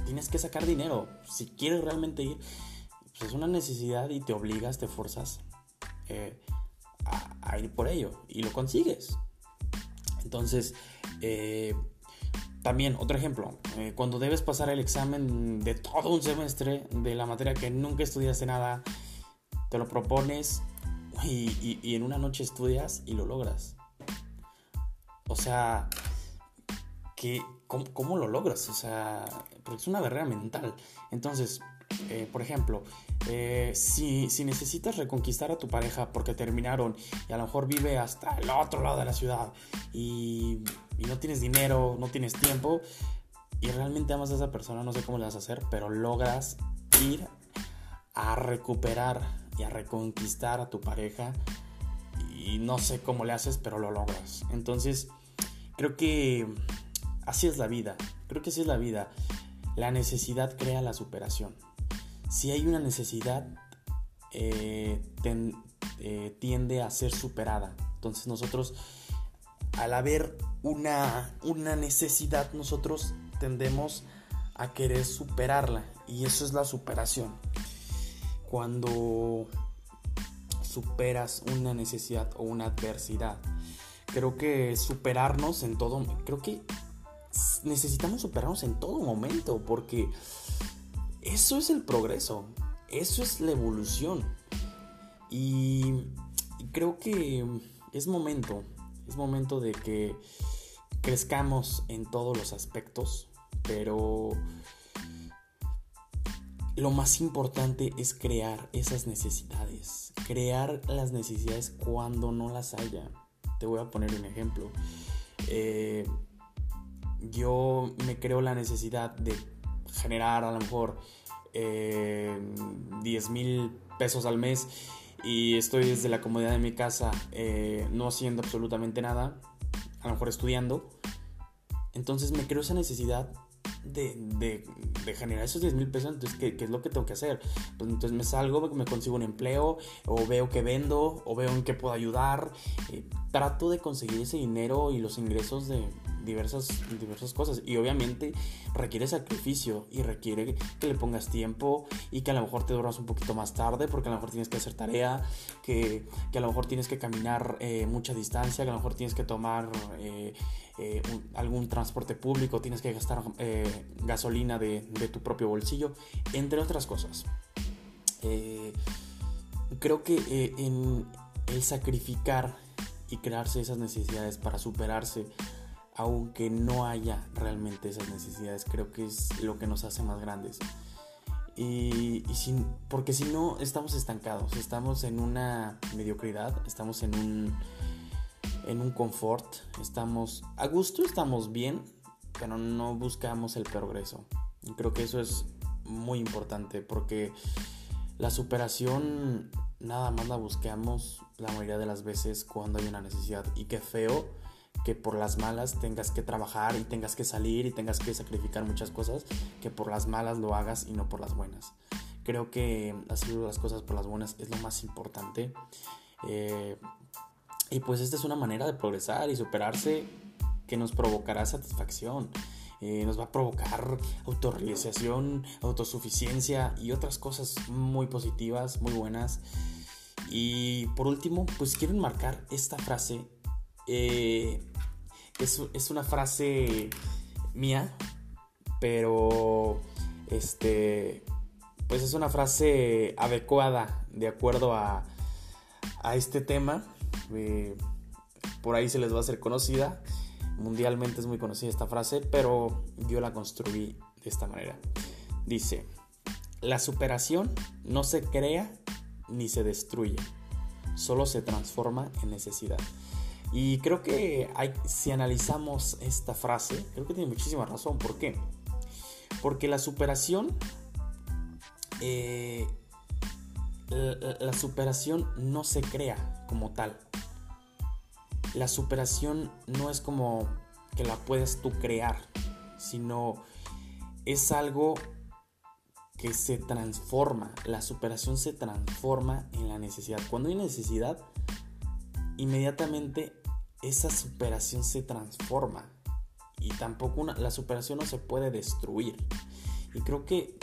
Speaker 2: tienes que sacar dinero. Si quieres realmente ir, pues es una necesidad y te obligas, te forzas eh, a, ir por ello y lo consigues. Entonces, eh, también otro ejemplo, eh, cuando debes pasar el examen de todo un semestre de la materia que nunca estudiaste nada, te lo propones y, en una noche estudias y lo logras. O sea, que, ¿cómo, lo logras? O sea, porque es una barrera mental. Entonces, eh, por ejemplo, eh, si, necesitas reconquistar a tu pareja porque terminaron y a lo mejor vive hasta el otro lado de la ciudad y, no tienes dinero, no tienes tiempo y realmente amas a esa persona, no sé cómo le vas a hacer, pero logras ir a recuperar y a reconquistar a tu pareja y no sé cómo le haces, pero lo logras. Entonces, creo que así es la vida, creo que así es la vida. La necesidad crea la superación si hay una necesidad, eh, eh, tiende a ser superada. Entonces nosotros, al haber una, una necesidad, nosotros tendemos a querer superarla. Y eso es la superación. Cuando superas una necesidad o una adversidad. Creo que superarnos en todo, creo que necesitamos superarnos en todo momento porque eso es el progreso, eso es la evolución. Y creo que es momento, es momento de que crezcamos en todos los aspectos, pero lo más importante es crear esas necesidades, crear las necesidades cuando no las haya. Te voy a poner un ejemplo. Eh, yo me creo la necesidad de generar a lo mejor eh, 10 mil pesos al mes y estoy desde la comodidad de mi casa eh, no haciendo absolutamente nada, a lo mejor estudiando, entonces me creo esa necesidad de, generar esos 10 mil pesos, entonces ¿qué, es lo que tengo que hacer? Pues entonces me salgo, me consigo un empleo, o veo que vendo, o veo en qué puedo ayudar, eh, trato de conseguir ese dinero y los ingresos de, diversas, diversas cosas. Y obviamente requiere sacrificio y requiere que le pongas tiempo y que a lo mejor te duermas un poquito más tarde porque a lo mejor tienes que hacer tarea, que, a lo mejor tienes que caminar eh, mucha distancia, que a lo mejor tienes que tomar eh, eh, algún transporte público, tienes que gastar gasolina de, tu propio bolsillo, entre otras cosas. creo que en el sacrificar y crearse esas necesidades para superarse aunque no haya realmente esas necesidades, creo que es lo que nos hace más grandes. Y, sin, porque si no, estamos estancados, estamos en una mediocridad, estamos en un, en un confort, estamos a gusto, estamos bien, pero no buscamos el progreso. Y creo que eso es muy importante porque la superación nada más la buscamos la mayoría de las veces cuando hay una necesidad. Y qué feo que por las malas tengas que trabajar y tengas que salir y tengas que sacrificar muchas cosas, que por las malas lo hagas y no por las buenas. Creo que hacer las cosas por las buenas es lo más importante. Eh, y pues esta es una manera de progresar y superarse que nos provocará satisfacción. Eh, nos va a provocar autorrealización, autosuficiencia y otras cosas muy positivas, muy buenas. Y por último, pues quiero enmarcar esta frase eh, es, una frase mía, pero este, pues es una frase adecuada de acuerdo a, a este tema. Eh, por ahí se les va a hacer conocida. Mundialmente es muy conocida esta frase, pero yo la construí de esta manera. Dice, la superación no se crea ni se destruye, solo se transforma en necesidad. Y creo que si analizamos esta frase, creo que tiene muchísima razón. ¿Por qué? Porque la superación, eh, la superación no se crea como tal. La superación no es como que la puedes tú crear, sino es algo que se transforma. La superación se transforma en la necesidad. Cuando hay necesidad, inmediatamente esa superación se transforma. Y tampoco la superación no se puede destruir. Y creo que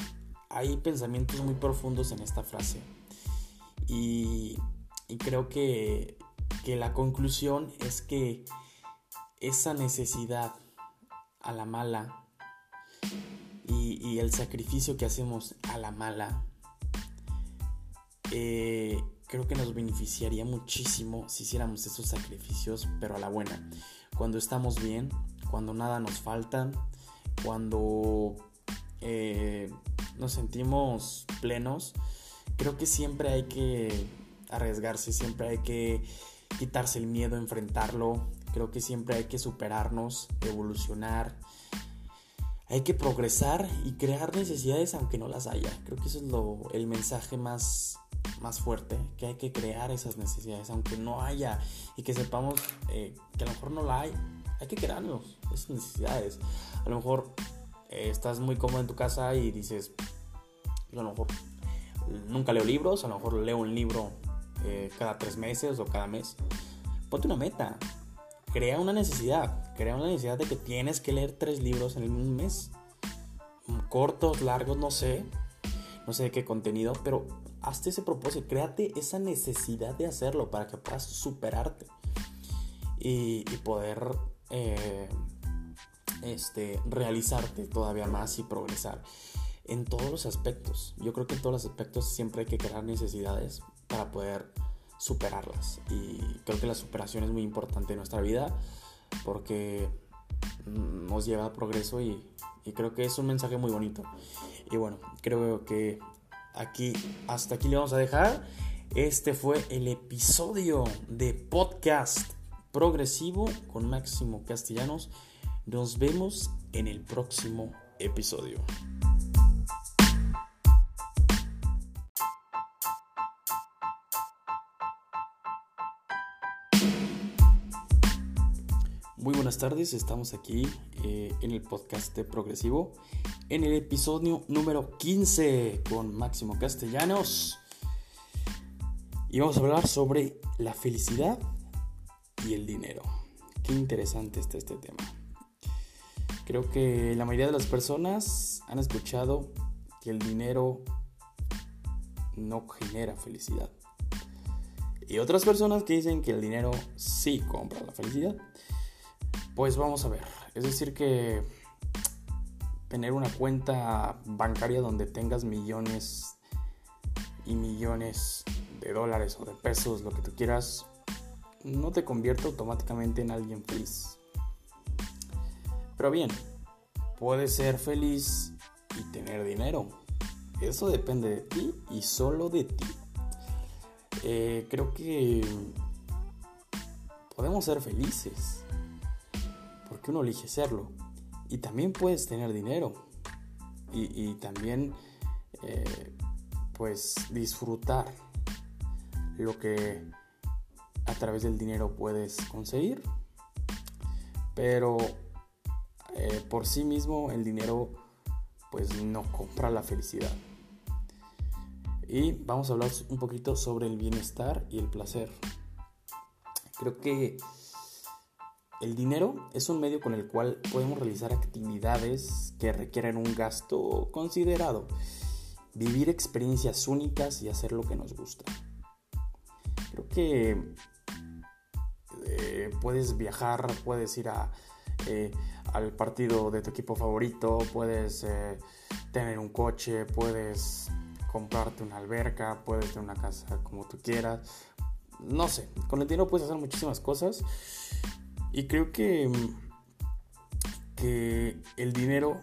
Speaker 2: hay pensamientos muy profundos en esta frase. Y, creo que, que la conclusión es que esa necesidad a la mala y, el sacrificio que hacemos a la mala, eh, creo que nos beneficiaría muchísimo si hiciéramos esos sacrificios, pero a la buena. Cuando estamos bien, cuando nada nos falta, cuando eh, nos sentimos plenos, creo que siempre hay que arriesgarse, siempre hay que quitarse el miedo, enfrentarlo. Creo que siempre hay que superarnos, evolucionar hay que progresar y crear necesidades aunque no las haya. Creo que eso es lo, el mensaje más, más fuerte, que hay que crear esas necesidades aunque no haya y que sepamos eh, que a lo mejor no la hay. Hay que crearnos esas necesidades. A lo mejor eh, estás muy cómodo en tu casa y dices, a lo mejor nunca leo libros, a lo mejor leo un libro eh, cada tres meses o cada mes. Ponte una meta, crea una necesidad, crea una necesidad de que tienes que leer tres libros en un mes. Cortos, largos, no sé, no sé de qué contenido, pero hazte ese propósito, créate esa necesidad de hacerlo para que puedas superarte y, poder eh, este, realizarte todavía más y progresar en todos los aspectos. Yo creo que en todos los aspectos siempre hay que crear necesidades para poder superarlas. Y creo que la superación es muy importante en nuestra vida porque nos lleva a progreso y, creo que es un mensaje muy bonito. Y bueno, creo que aquí, hasta aquí le vamos a dejar. Este fue el episodio de podcast progresivo con Máximo Castellanos. Nos vemos en el próximo episodio. Muy buenas tardes, estamos aquí eh, en el podcast de Progresivo, en el episodio número 15 con Máximo Castellanos. Y vamos a hablar sobre la felicidad y el dinero. Qué interesante está este tema. Creo que la mayoría de las personas han escuchado que el dinero no genera felicidad. Y otras personas que dicen que el dinero sí compra la felicidad. Pues vamos a ver. Es decir que tener una cuenta bancaria donde tengas millones y millones de dólares o de pesos, lo que tú quieras, no te convierte automáticamente en alguien feliz. Pero bien, puedes ser feliz y tener dinero. Eso depende de ti y solo de ti. Eh, creo que podemos ser felices porque uno elige serlo. Y también puedes tener dinero. Y, también eh, pues disfrutar lo que a través del dinero puedes conseguir. Pero eh, por sí mismo el dinero pues no compra la felicidad. Y vamos a hablar un poquito sobre el bienestar y el placer. Creo que el dinero es un medio con el cual podemos realizar actividades que requieren un gasto considerado, vivir experiencias únicas y hacer lo que nos gusta. Creo que eh, puedes viajar, puedes ir eh, al partido de tu equipo favorito, puedes eh, tener un coche, puedes comprarte una alberca, puedes tener una casa como tú quieras. No sé, con el dinero puedes hacer muchísimas cosas y creo que, que el dinero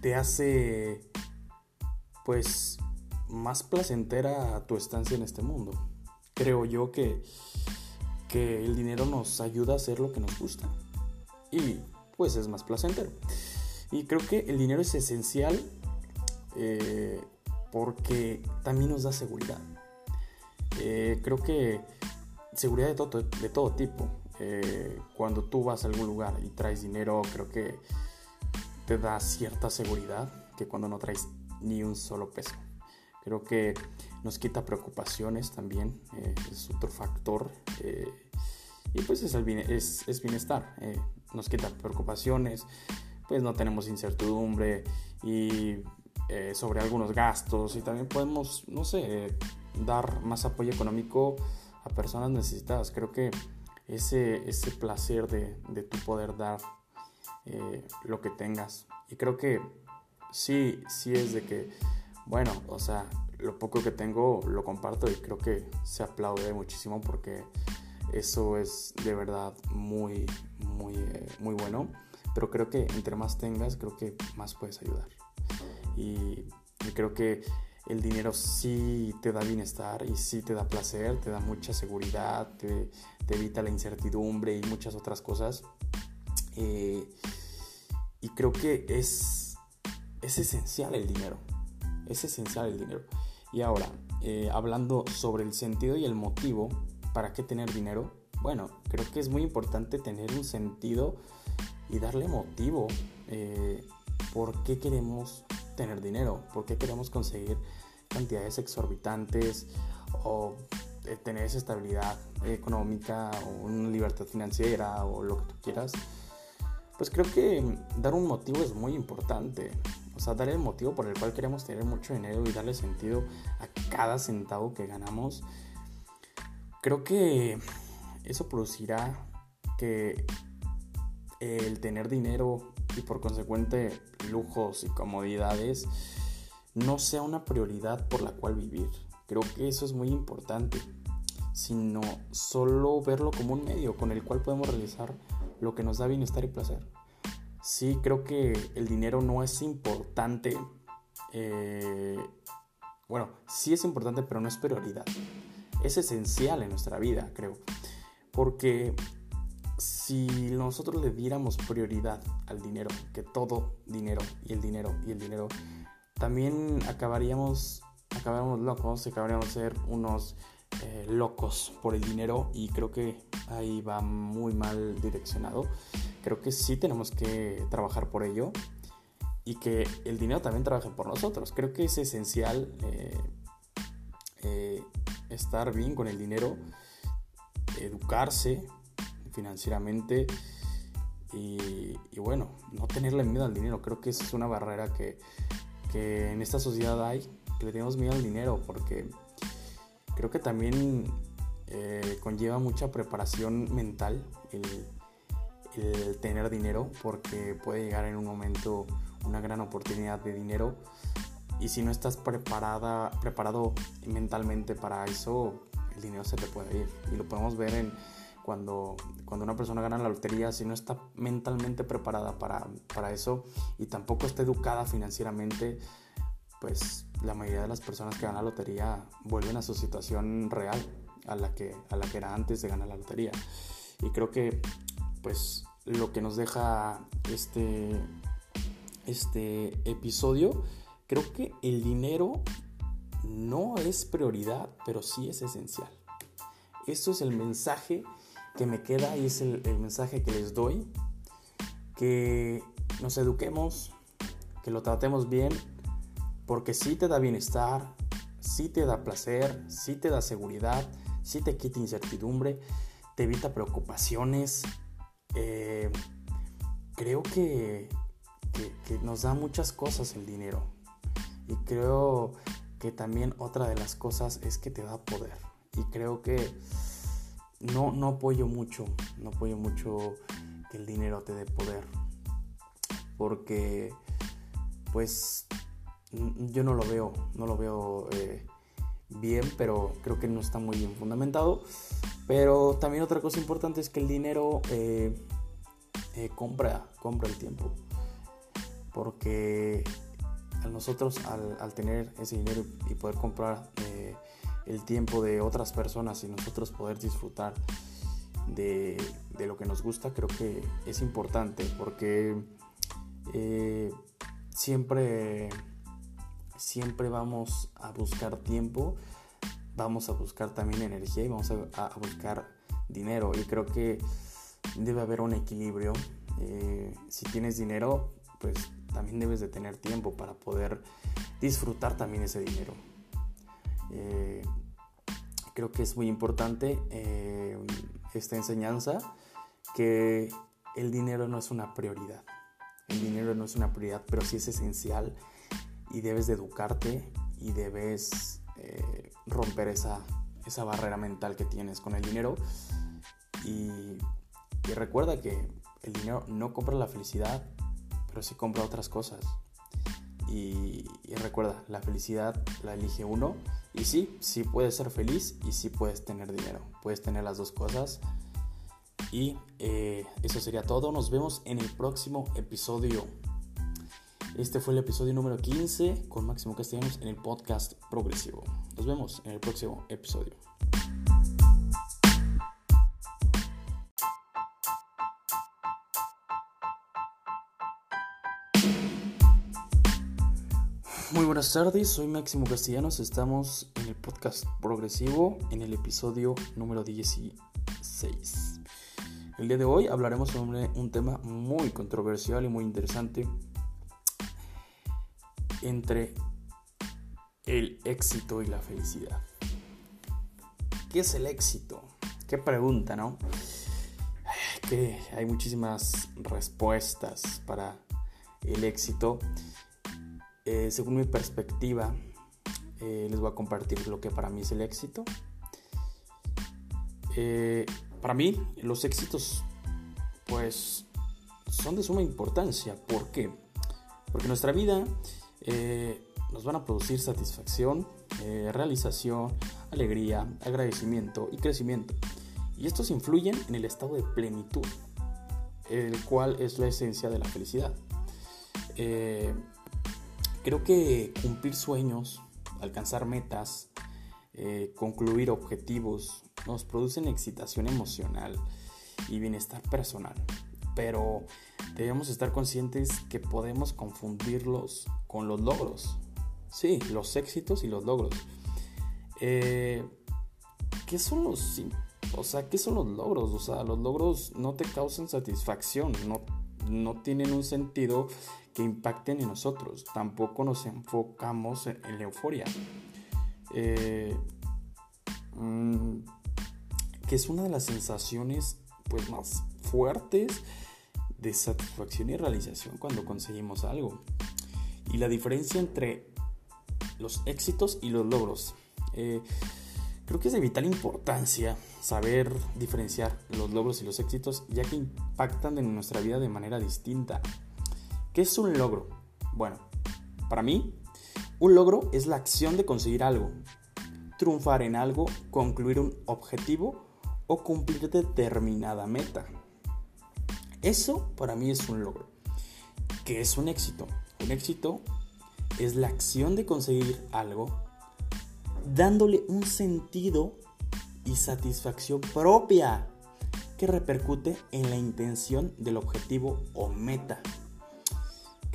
Speaker 2: te hace pues más placentera tu estancia en este mundo. Creo yo que que el dinero nos ayuda a hacer lo que nos gusta. Y pues es más placentero. Y creo que el dinero es esencial eh, porque también nos da seguridad. Eh, creo que seguridad de todo, de todo tipo. Eh, cuando tú vas a algún lugar y traes dinero, creo que te da cierta seguridad que cuando no traes ni un solo peso. Creo que nos quita preocupaciones también, es otro factor. y pues es, el es, es bienestar, nos quita preocupaciones, pues no tenemos incertidumbre y eh, sobre algunos gastos y también podemos, no sé, dar más apoyo económico a personas necesitadas. Creo que ese, ese placer de, de tu poder dar eh, lo que tengas. Y creo que sí, sí es de que, bueno, o sea, lo poco que tengo lo comparto y creo que se aplaude muchísimo porque eso es de verdad muy, muy, eh, muy bueno. Pero creo que entre más tengas, creo que más puedes ayudar. Y, creo que el dinero sí te da bienestar y sí te da placer, te da mucha seguridad, te, evita la incertidumbre y muchas otras cosas. Eh, y creo que es, es esencial el dinero. Es esencial el dinero. Y ahora, eh, hablando sobre el sentido y el motivo para qué tener dinero, bueno, creo que es muy importante tener un sentido y darle motivo. Eh, ¿Por qué queremos tener dinero? ¿Por qué queremos conseguir cantidades exorbitantes o eh, tener esa estabilidad económica o una libertad financiera o lo que tú quieras? Pues creo que dar un motivo es muy importante. O sea, dar el motivo por el cual queremos tener mucho dinero y darle sentido a cada centavo que ganamos. Creo que eso producirá que el tener dinero y por consecuente lujos y comodidades no sea una prioridad por la cual vivir. Creo que eso es muy importante, sino solo verlo como un medio con el cual podemos realizar lo que nos da bienestar y placer. Sí, creo que el dinero no es importante. Eh, bueno, sí es importante, pero no es prioridad. Es esencial en nuestra vida, creo. Porque si nosotros le diéramos prioridad al dinero, que todo dinero y el dinero y el dinero, también acabaríamos, acabaríamos locos, acabaríamos ser unos eh, locos por el dinero y creo que ahí va muy mal direccionado. Creo que sí tenemos que trabajar por ello y que el dinero también trabaje por nosotros. Creo que es esencial eh, eh, estar bien con el dinero, educarse, financieramente y, bueno, no tenerle miedo al dinero. Creo que es una barrera que, en esta sociedad hay, que le tenemos miedo al dinero porque creo que también eh, conlleva mucha preparación mental el, tener dinero porque puede llegar en un momento una gran oportunidad de dinero y si no estás preparada, preparado mentalmente para eso, el dinero se te puede ir. Y lo podemos ver en, cuando, cuando una persona gana la lotería, si no está mentalmente preparada para, para eso y tampoco está educada financieramente, pues la mayoría de las personas que ganan la lotería vuelven a su situación real, a la que, a la que era antes de ganar la lotería. Y creo que pues lo que nos deja este, este episodio, creo que el dinero no es prioridad, pero sí es esencial. Esto es el mensaje que me queda y es el, mensaje que les doy, que nos eduquemos, que lo tratemos bien, porque sí te da bienestar, sí te da placer, sí te da seguridad, sí te quita incertidumbre, te evita preocupaciones. Eh, creo que, que, nos da muchas cosas el dinero. Y creo que también otra de las cosas es que te da poder. Y creo que no, no apoyo mucho, no apoyo mucho que el dinero te dé poder. Porque, pues, yo no lo veo, no lo veo eh, bien, pero creo que no está muy bien fundamentado. Pero también otra cosa importante es que el dinero eh, eh, compra, compra el tiempo. Porque a nosotros al, al, tener ese dinero y poder comprar el tiempo de otras personas y nosotros poder disfrutar de, lo que nos gusta creo que es importante porque eh, siempre, siempre vamos a buscar tiempo, vamos a buscar también energía y vamos a, buscar dinero y creo que debe haber un equilibrio. Eh, si tienes dinero, pues también debes de tener tiempo para poder disfrutar también ese dinero. Eh, creo que es muy importante eh, esta enseñanza que el dinero no es una prioridad. El dinero no es una prioridad, pero sí es esencial y debes de educarte y debes eh, romper esa, esa barrera mental que tienes con el dinero. Y, y recuerda que el dinero no compra la felicidad, pero sí compra otras cosas. Y, recuerda, la felicidad la elige uno. Y sí, sí puedes ser feliz y sí puedes tener dinero. Puedes tener las dos cosas. Y eh, eso sería todo. Nos vemos en el próximo episodio. Este fue el episodio número 15 con Máximo Castellanos en el podcast progresivo. Nos vemos en el próximo episodio. Muy buenas tardes, soy Máximo Castellanos, estamos en el podcast progresivo en el episodio número 16. El día de hoy hablaremos sobre un tema muy controversial y muy interesante entre el éxito y la felicidad. ¿Qué es el éxito? Qué pregunta, ¿no? Que hay muchísimas respuestas para el éxito eh, según mi perspectiva, eh, les voy a compartir lo que para mí es el éxito. Eh, para mí, los éxitos, pues, son de suma importancia. ¿Por qué? Porque nuestra vida nos van a producir satisfacción, realización, alegría, agradecimiento y crecimiento. Y estos influyen en el estado de plenitud, el cual es la esencia de la felicidad. Creo que cumplir sueños, alcanzar metas, eh, concluir objetivos nos producen excitación emocional y bienestar personal. Pero debemos estar conscientes que podemos confundirlos con los logros. Sí, los éxitos y los logros. Eh, ¿Qué son los... O sea, ¿qué son los logros? O sea, los logros no te causan satisfacción, no, no tienen un sentido impacten en nosotros. Tampoco nos enfocamos en, la euforia. Eh, mm, que es una de las sensaciones pues, más fuertes de satisfacción y realización cuando conseguimos algo. Y la diferencia entre los éxitos y los logros. Eh, creo que es de vital importancia saber diferenciar los logros y los éxitos ya que impactan en nuestra vida de manera distinta. ¿Qué es un logro? Bueno, para mí, un logro es la acción de conseguir algo, triunfar en algo, concluir un objetivo o cumplir determinada meta. Eso para mí es un logro. ¿Qué es un éxito? Un éxito es la acción de conseguir algo dándole un sentido y satisfacción propia que repercute en la intención del objetivo o meta.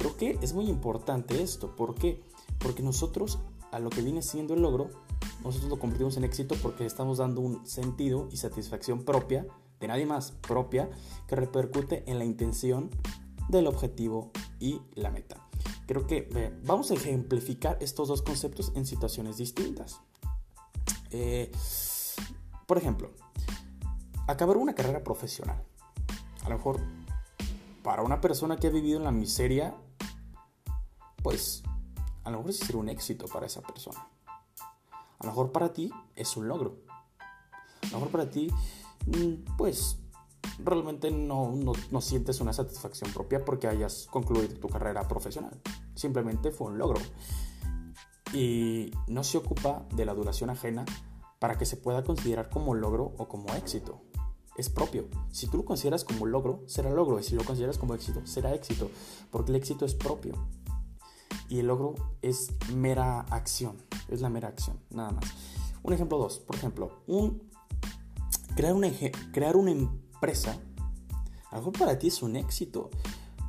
Speaker 2: Creo que es muy importante esto. ¿Por qué? Porque nosotros, a lo que viene siendo el logro, nosotros lo convertimos en éxito porque estamos dando un sentido y satisfacción propia, de nadie más, propia, que repercute en la intención del objetivo y la meta. Creo que vamos a ejemplificar estos dos conceptos en situaciones distintas. Eh, por ejemplo, acabar una carrera profesional. A lo mejor para una persona que ha vivido en la miseria pues a lo mejor es ser un éxito para esa persona. A lo mejor para ti es un logro. A lo mejor para ti, mm, pues realmente no, no, sientes una satisfacción propia porque hayas concluido tu carrera profesional. Simplemente fue un logro. Y no se ocupa de la duración ajena para que se pueda considerar como logro o como éxito. Es propio. Si tú lo consideras como logro, será logro. Y si lo consideras como éxito, será éxito. Porque el éxito es propio y el logro es mera acción, es la mera acción, nada más. Un ejemplo 2, por ejemplo, crear una, crear una empresa, a lo mejor para ti es un éxito,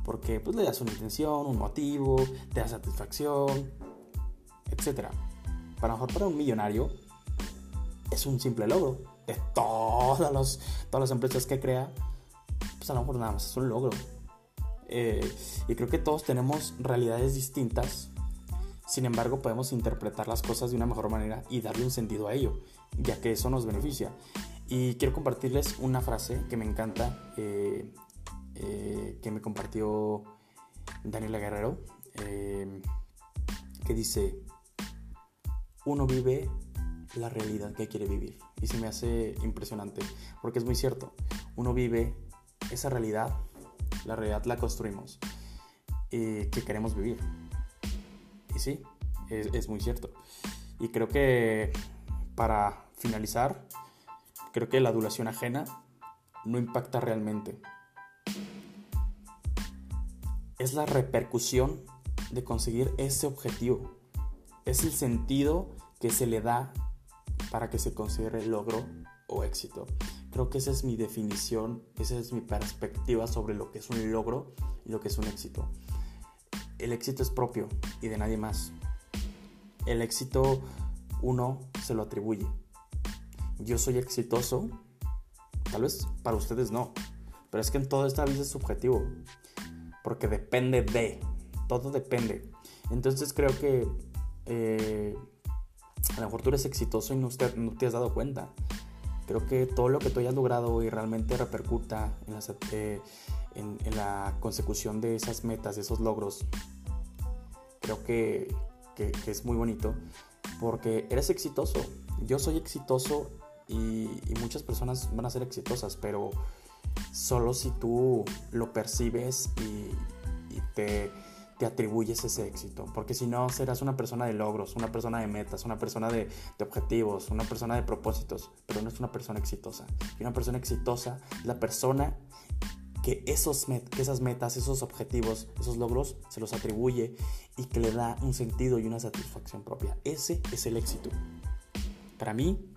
Speaker 2: porque pues le das una intención, un motivo, te da satisfacción, etc. Para lo mejor para un millonario es un simple logro. De todas, los, todas las empresas que crea, pues a lo mejor nada más es un logro. Eh, y creo que todos tenemos realidades distintas. Sin embargo, podemos interpretar las cosas de una mejor manera y darle un sentido a ello, ya que eso nos beneficia. Y quiero compartirles una frase que me encanta, eh, eh, que me compartió Daniela Guerrero, que dice, uno vive la realidad que quiere vivir. Y se me hace impresionante, porque es muy cierto, uno vive esa realidad la realidad la construimos y que queremos vivir. Y sí, es, muy cierto. Y creo que para finalizar, creo que la adulación ajena no impacta realmente. Es la repercusión de conseguir ese objetivo. Es el sentido que se le da para que se considere logro o éxito. Creo que esa es mi definición, esa es mi perspectiva sobre lo que es un logro y lo que es un éxito. El éxito es propio y de nadie más. El éxito uno se lo atribuye. Yo soy exitoso, tal vez para ustedes no, pero es que en toda esta vida es subjetivo, porque depende de, todo depende. Entonces creo que eh, a lo mejor tú eres exitoso y no te has dado cuenta. Creo que todo lo que tú hayas logrado y realmente repercuta eh, en, la consecución de esas metas, de esos logros, creo que, es muy bonito porque eres exitoso. Yo soy exitoso y, muchas personas van a ser exitosas, pero solo si tú lo percibes y te te atribuyes ese éxito. Porque si no, serás una persona de logros, una persona de metas, una persona de, objetivos, una persona de propósitos, pero no es una persona exitosa. Y una persona exitosa es la persona que, esos que esas metas, esos objetivos, esos logros se los atribuye y que le da un sentido y una satisfacción propia. Ese es el éxito. Para mí.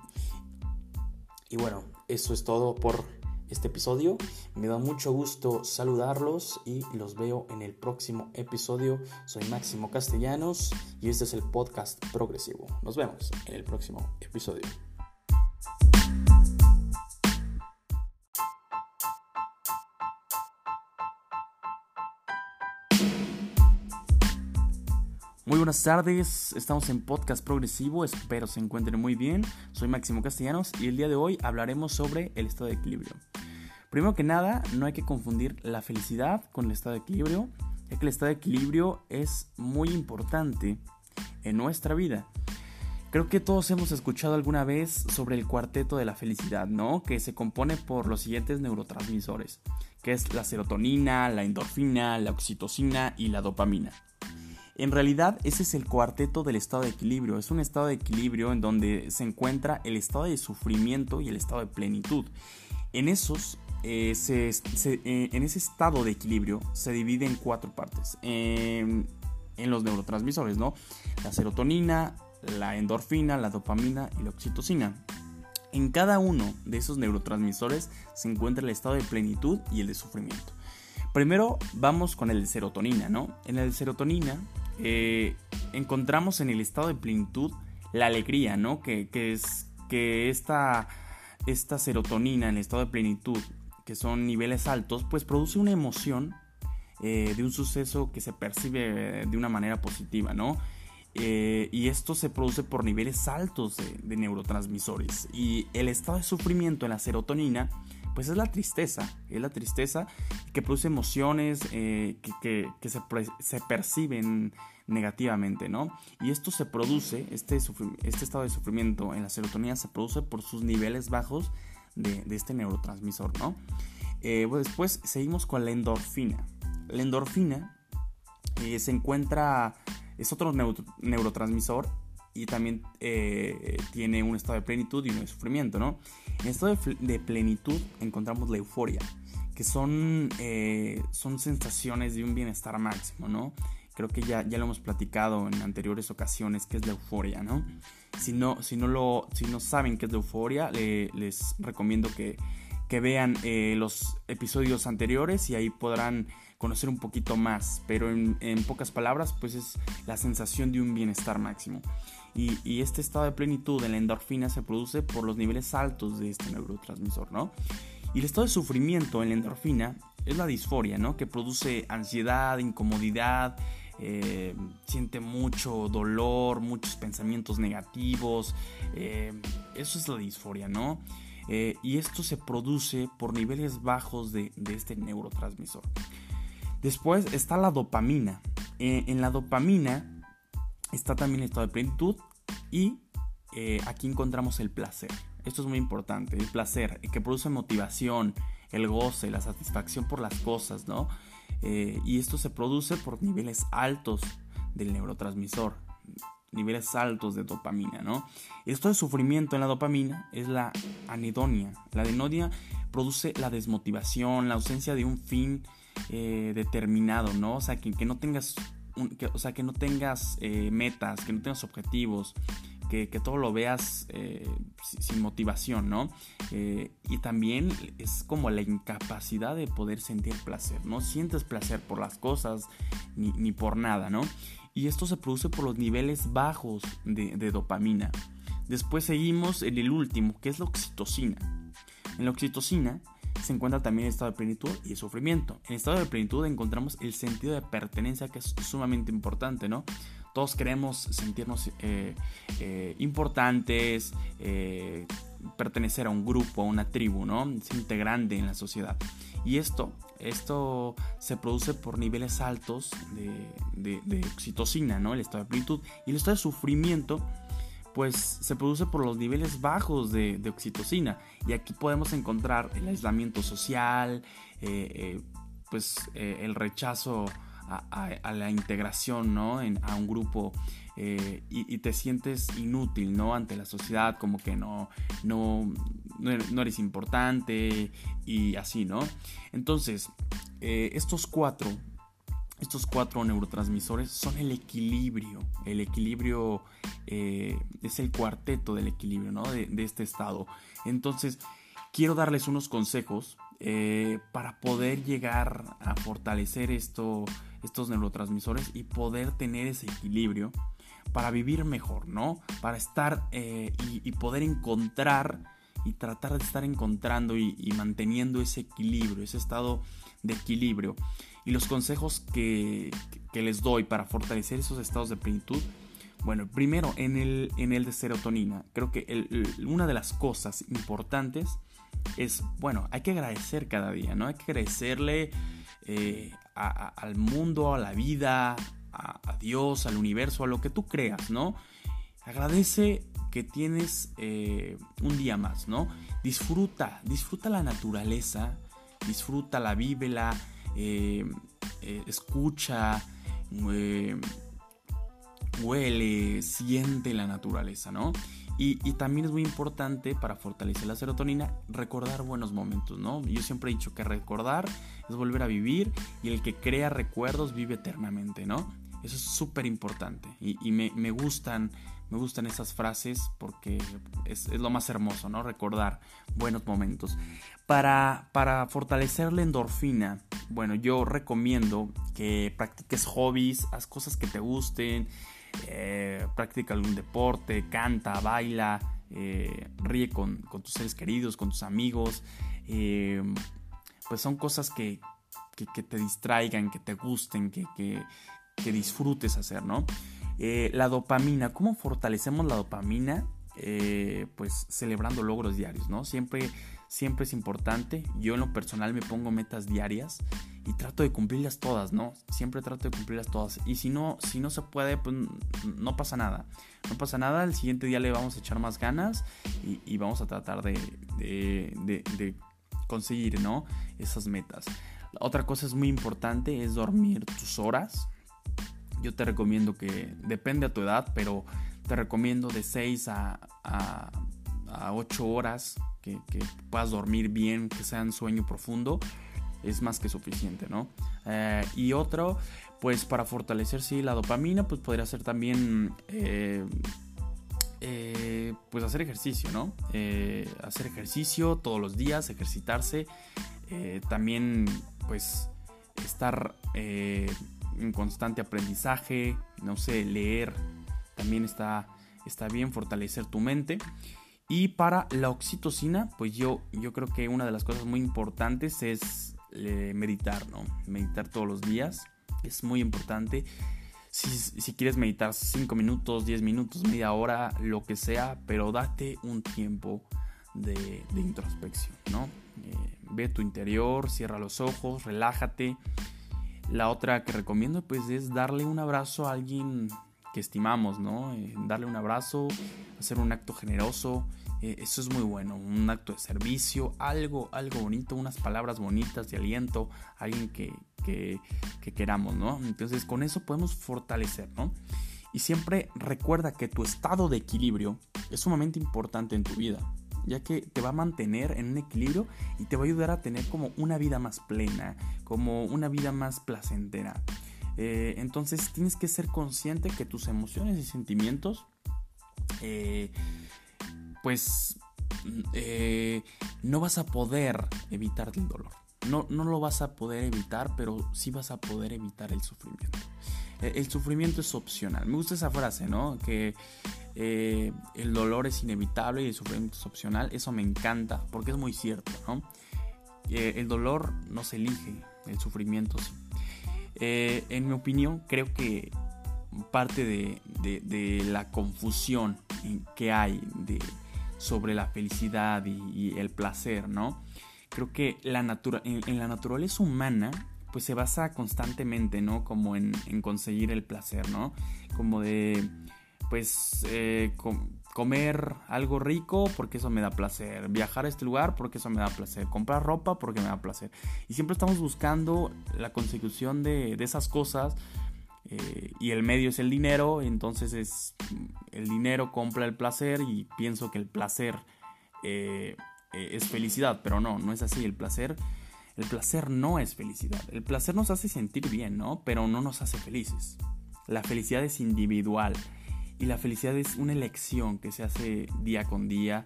Speaker 2: Y bueno, eso es todo por este episodio. Me da mucho gusto saludarlos y los veo en el próximo episodio. Soy Máximo Castellanos y este es el podcast progresivo. Nos vemos en el próximo episodio.
Speaker 1: Muy buenas tardes, estamos en Podcast Progresivo, espero se encuentren muy bien. Soy Máximo Castellanos y el día de hoy hablaremos sobre el estado de equilibrio. Primero que nada, no hay que confundir la felicidad con el estado de equilibrio, ya que el estado de equilibrio es muy importante en nuestra vida. Creo que todos hemos escuchado alguna vez sobre el cuarteto de la felicidad, ¿no? Que se compone por los siguientes neurotransmisores, que es la serotonina, la endorfina, la oxitocina y la dopamina. En realidad ese es el cuarteto del estado de equilibrio, es un estado de equilibrio en donde se encuentra el estado de sufrimiento y el estado de plenitud. En esos eh, eh, en ese estado de equilibrio se divide en cuatro partes. en los neurotransmisores, ¿no? La serotonina, la endorfina, la dopamina y la oxitocina. En cada uno de esos neurotransmisores se encuentra el estado de plenitud y el de sufrimiento. Primero vamos con el de serotonina, ¿no? En el de serotonina eh, encontramos en el estado de plenitud la alegría, ¿no? Que, es que esta, esta serotonina en el estado de plenitud que son niveles altos, pues produce una emoción eh, de un suceso que se percibe de una manera positiva, ¿no? Eh, y esto se produce por niveles altos de, neurotransmisores. Y el estado de sufrimiento en la serotonina, pues es la tristeza, es la tristeza que produce emociones eh, que, se, se, perciben negativamente, ¿no? Y esto se produce, este, este estado de sufrimiento en la serotonina se produce por sus niveles bajos de, este neurotransmisor, ¿no? Eh, después seguimos con la endorfina. La endorfina eh, se encuentra, es otro neurotransmisor y también eh, tiene un estado de plenitud y de sufrimiento, ¿no? En estado de, plenitud encontramos la euforia, que son, son sensaciones de un bienestar máximo, ¿no?
Speaker 2: Creo que ya, ya lo hemos platicado en anteriores ocasiones, que es la euforia, ¿no? Si no, si no, lo, si no saben qué es la euforia, les recomiendo que, que vean eh, los episodios anteriores y ahí podrán conocer un poquito más, pero en, pocas palabras, pues es la sensación de un bienestar máximo. Y, y, este estado de plenitud en la endorfina se produce por los niveles altos de este neurotransmisor, ¿no? Y el estado de sufrimiento en la endorfina es la disforia, ¿no? Que produce ansiedad, incomodidad, eh, siente mucho dolor, muchos pensamientos negativos. Eh, eso es la disforia, ¿no? Eh, y esto se produce por niveles bajos de, este neurotransmisor. Después está la dopamina. en la dopamina está también el estado de plenitud y aquí encontramos el placer. Esto es muy importante, el placer, que produce motivación, el goce, la satisfacción por las cosas, ¿no? Eh, y esto se produce por niveles altos del neurotransmisor, niveles altos de dopamina, ¿no? Esto de sufrimiento en la dopamina es la anedonia. La anedonia produce la desmotivación, la ausencia de un fin eh, determinado, ¿no? O sea, que, no tengas, o sea, que no tengas eh, metas, que no tengas objetivos, que, todo lo veas eh, sin motivación, ¿no? Eh, y también es como la incapacidad de poder sentir placer, no sientes placer por las cosas ni, por nada, ¿no? Y esto se produce por los niveles bajos de, dopamina. Después seguimos en el último, que es la oxitocina. En la oxitocina se encuentra también el estado de plenitud y el sufrimiento. En el estado de plenitud encontramos el sentido de pertenencia que es sumamente importante, ¿no? Todos queremos sentirnos eh, eh, importantes, eh, pertenecer a un grupo, a una tribu, ¿no? Ser integrante en la sociedad. Y esto, esto se produce por niveles altos de, oxitocina, ¿no? El estado de plenitud. Y el estado de sufrimiento, pues se produce por los niveles bajos de, oxitocina. Y aquí podemos encontrar el aislamiento social, pues el rechazo a, la integración, ¿no? A un grupo eh, y, te sientes inútil, ¿no? Ante la sociedad, como que no, no, no eres importante y así, ¿no? Entonces, eh, estos cuatro, estos cuatro neurotransmisores son el equilibrio. El equilibrio eh, es el cuarteto del equilibrio, ¿no? De, este estado. Entonces, quiero darles unos consejos para poder llegar a fortalecer esto, estos neurotransmisores y poder tener ese equilibrio para vivir mejor, ¿no? Para estar eh, y, poder encontrar y tratar de estar encontrando y, manteniendo ese equilibrio, ese estado de equilibrio. Y los consejos que, les doy para fortalecer esos estados de plenitud, bueno, primero en el, en el de serotonina, creo que una de las cosas importantes es, bueno, hay que agradecer cada día, ¿no? Hay que agradecerle eh, al mundo, a la vida, a, Dios, al universo, a lo que tú creas, ¿no? Agradece que tienes eh, un día más, ¿no? Disfruta, disfruta la naturaleza, disfruta la vívela, eh, escucha, huele, siente la naturaleza, ¿no? Y, también es muy importante para fortalecer la serotonina recordar buenos momentos, ¿no? Yo siempre he dicho que recordar es volver a vivir y el que crea recuerdos vive eternamente, ¿no? Eso es súper importante y, me, gustan, me gustan esas frases porque es, lo más hermoso, ¿no? Recordar buenos momentos. Para, para fortalecer la endorfina, bueno, yo recomiendo que practiques hobbies, haz cosas que te gusten, eh, practica algún deporte, canta, baila, eh, ríe con, tus seres queridos, con tus amigos. Eh, pues son cosas que, te distraigan, que te gusten, que, que disfrutes hacer, ¿no? la dopamina, ¿cómo fortalecemos la dopamina? pues celebrando logros diarios, ¿no? Siempre siempre es importante. Yo en lo personal me pongo metas diarias y trato de cumplirlas todas, ¿no? Siempre trato de cumplirlas todas. Y si no, si no se puede, pues no pasa nada. No pasa nada, el siguiente día le vamos a echar más ganas y, vamos a tratar de, de, conseguir, ¿no? Esas metas. otra cosa es muy importante, es dormir tus horas. Yo te recomiendo que, depende a tu edad, pero te recomiendo de 6 a, a, a 8 horas que, puedas dormir bien, que sea un sueño profundo. es más que suficiente, ¿no? Eh, y otro, pues para fortalecer, sí, la dopamina, pues podría ser también, eh, eh, pues hacer ejercicio, ¿no? hacer ejercicio todos los días, ejercitarse, también, pues, estar en constante aprendizaje, no sé, leer, también está, está bien fortalecer tu mente. Y para la oxitocina, pues yo, yo creo que una de las cosas muy importantes es eh, meditar, ¿no? Meditar todos los días es muy importante. Si, quieres meditar 5 minutos, 10 minutos, media hora, lo que sea, pero date un tiempo de, introspección, ¿no? Eh, ve tu interior, cierra los ojos, relájate. La otra que recomiendo pues es darle un abrazo a alguien que estimamos, ¿no? Eh, darle un abrazo, hacer un acto generoso, eh, eso es muy bueno, un acto de servicio, algo, algo bonito, unas palabras bonitas de aliento, alguien que, que, que queramos, ¿no? Entonces con eso podemos fortalecer, ¿no? Y siempre recuerda que tu estado de equilibrio es sumamente importante en tu vida, ya que te va a mantener en un equilibrio y te va a ayudar a tener como una vida más plena, como una vida más placentera. Eh, entonces tienes que ser consciente que tus emociones y sentimientos eh, pues eh, no vas a poder evitar el dolor. No, no lo vas a poder evitar, pero sí vas a poder evitar el sufrimiento. E, el sufrimiento es opcional. Me gusta esa frase, ¿no? Que eh, el dolor es inevitable y el sufrimiento es opcional. Eso me encanta porque es muy cierto, ¿no? Eh, el dolor no se elige, el sufrimiento sí. en mi opinión, creo que parte de, de la confusión que hay de sobre la felicidad y, el placer, ¿no? Creo que la en, la naturaleza humana pues se basa constantemente, ¿no? Como en, conseguir el placer, ¿no? Como de, pues, eh, comer algo rico porque eso me da placer, viajar a este lugar porque eso me da placer, comprar ropa porque me da placer. Y siempre estamos buscando la consecución de esas cosas eh, y el medio es el dinero, entonces es el dinero compra el placer y pienso que el placer eh, eh, es felicidad, pero no, no es así, el placer, el placer no es felicidad, el placer nos hace sentir bien, ¿no? Pero no nos hace felices. La felicidad es individual y la felicidad es una elección que se hace día con día,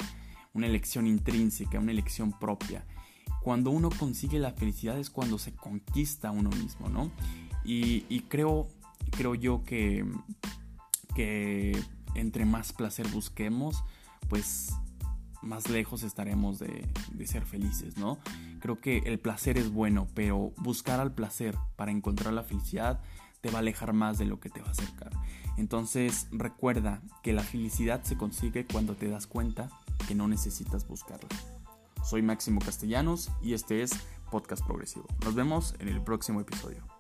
Speaker 2: una elección intrínseca, una elección propia. Cuando uno consigue la felicidad es cuando se conquista a uno mismo, ¿no? Y, y creo creo yo que, que entre más placer busquemos, pues más lejos estaremos de, ser felices, ¿no? Creo que el placer es bueno, pero buscar al placer para encontrar la felicidad te va a alejar más de lo que te va a acercar. Entonces recuerda que la felicidad se consigue cuando te das cuenta que no necesitas buscarla. Soy Máximo Castellanos y este es Podcast Progresivo. Nos vemos en el próximo episodio.